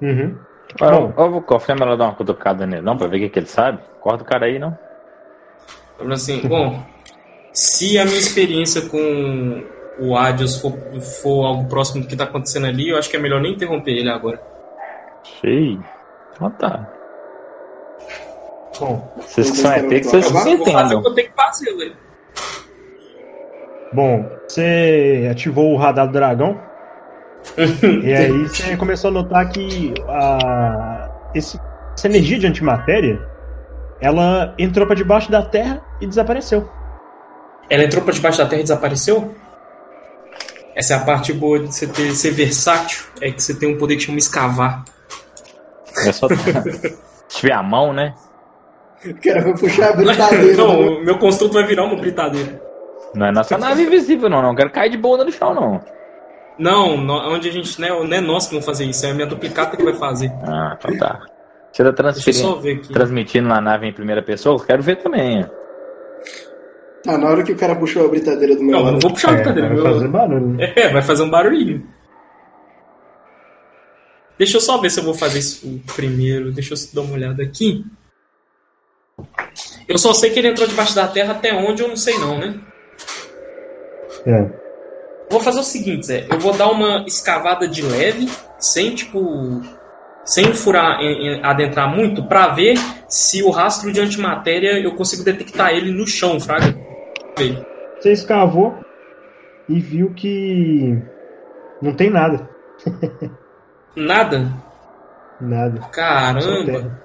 Speaker 1: Uhum.
Speaker 4: Ó, Ó, o cofre é melhor dar uma cutucada nele, não, pra ver o que, que ele sabe. Corta o cara aí, não.
Speaker 2: Assim, bom, se a minha experiência com o Adios for, for algo próximo do que tá acontecendo ali, eu acho que é melhor nem interromper ele agora.
Speaker 4: Sei. Então tá.
Speaker 1: Bom,
Speaker 4: Vocês que são ET, que vocês
Speaker 3: Acabar?
Speaker 4: se
Speaker 2: Vou fazer o
Speaker 4: entendam.
Speaker 2: que eu tenho que fazer, velho.
Speaker 1: Bom, você ativou o radar do dragão. e aí você começou a notar que a, esse- essa energia de antimatéria ela entrou pra debaixo da terra e desapareceu.
Speaker 2: Ela entrou pra debaixo da terra e desapareceu? Essa é a parte boa de você ter, ser versátil, é que você tem um poder que chama escavar.
Speaker 4: É só. Se tiver a mão, né?
Speaker 3: O cara vai puxar a britadeira.
Speaker 2: não,
Speaker 3: né?
Speaker 2: meu construto vai virar uma britadeira.
Speaker 4: Não é nossa nave invisível, não. Não quero cair de bunda no chão, não.
Speaker 2: Não, no- onde a gente né, não é nós que vamos fazer isso, é a minha duplicata que vai fazer.
Speaker 4: Ah, então tá. Você tá
Speaker 2: Deixa eu
Speaker 4: transferindo,
Speaker 2: só ver aqui.
Speaker 4: transmitindo na nave em primeira pessoa? Eu quero ver também.
Speaker 3: Tá, na hora que o cara puxou a britadeira do meu
Speaker 2: Não, eu
Speaker 3: lado.
Speaker 2: não vou puxar a britadeira.
Speaker 1: vai
Speaker 2: meu-
Speaker 1: fazer barulho.
Speaker 2: É, vai fazer um barulhinho. Deixa eu só ver se eu vou fazer isso primeiro. Deixa eu dar uma olhada aqui. Eu só sei que ele entrou debaixo da terra até onde eu não sei não, né?
Speaker 1: É.
Speaker 2: Vou fazer o seguinte, Zé. Eu vou dar uma escavada de leve, sem tipo. Sem furar, em- em- adentrar muito, pra ver se o rastro de antimatéria eu consigo detectar ele no chão, Fraga.
Speaker 1: Você escavou e viu que não tem nada.
Speaker 2: Nada?
Speaker 1: Nada.
Speaker 2: Caramba.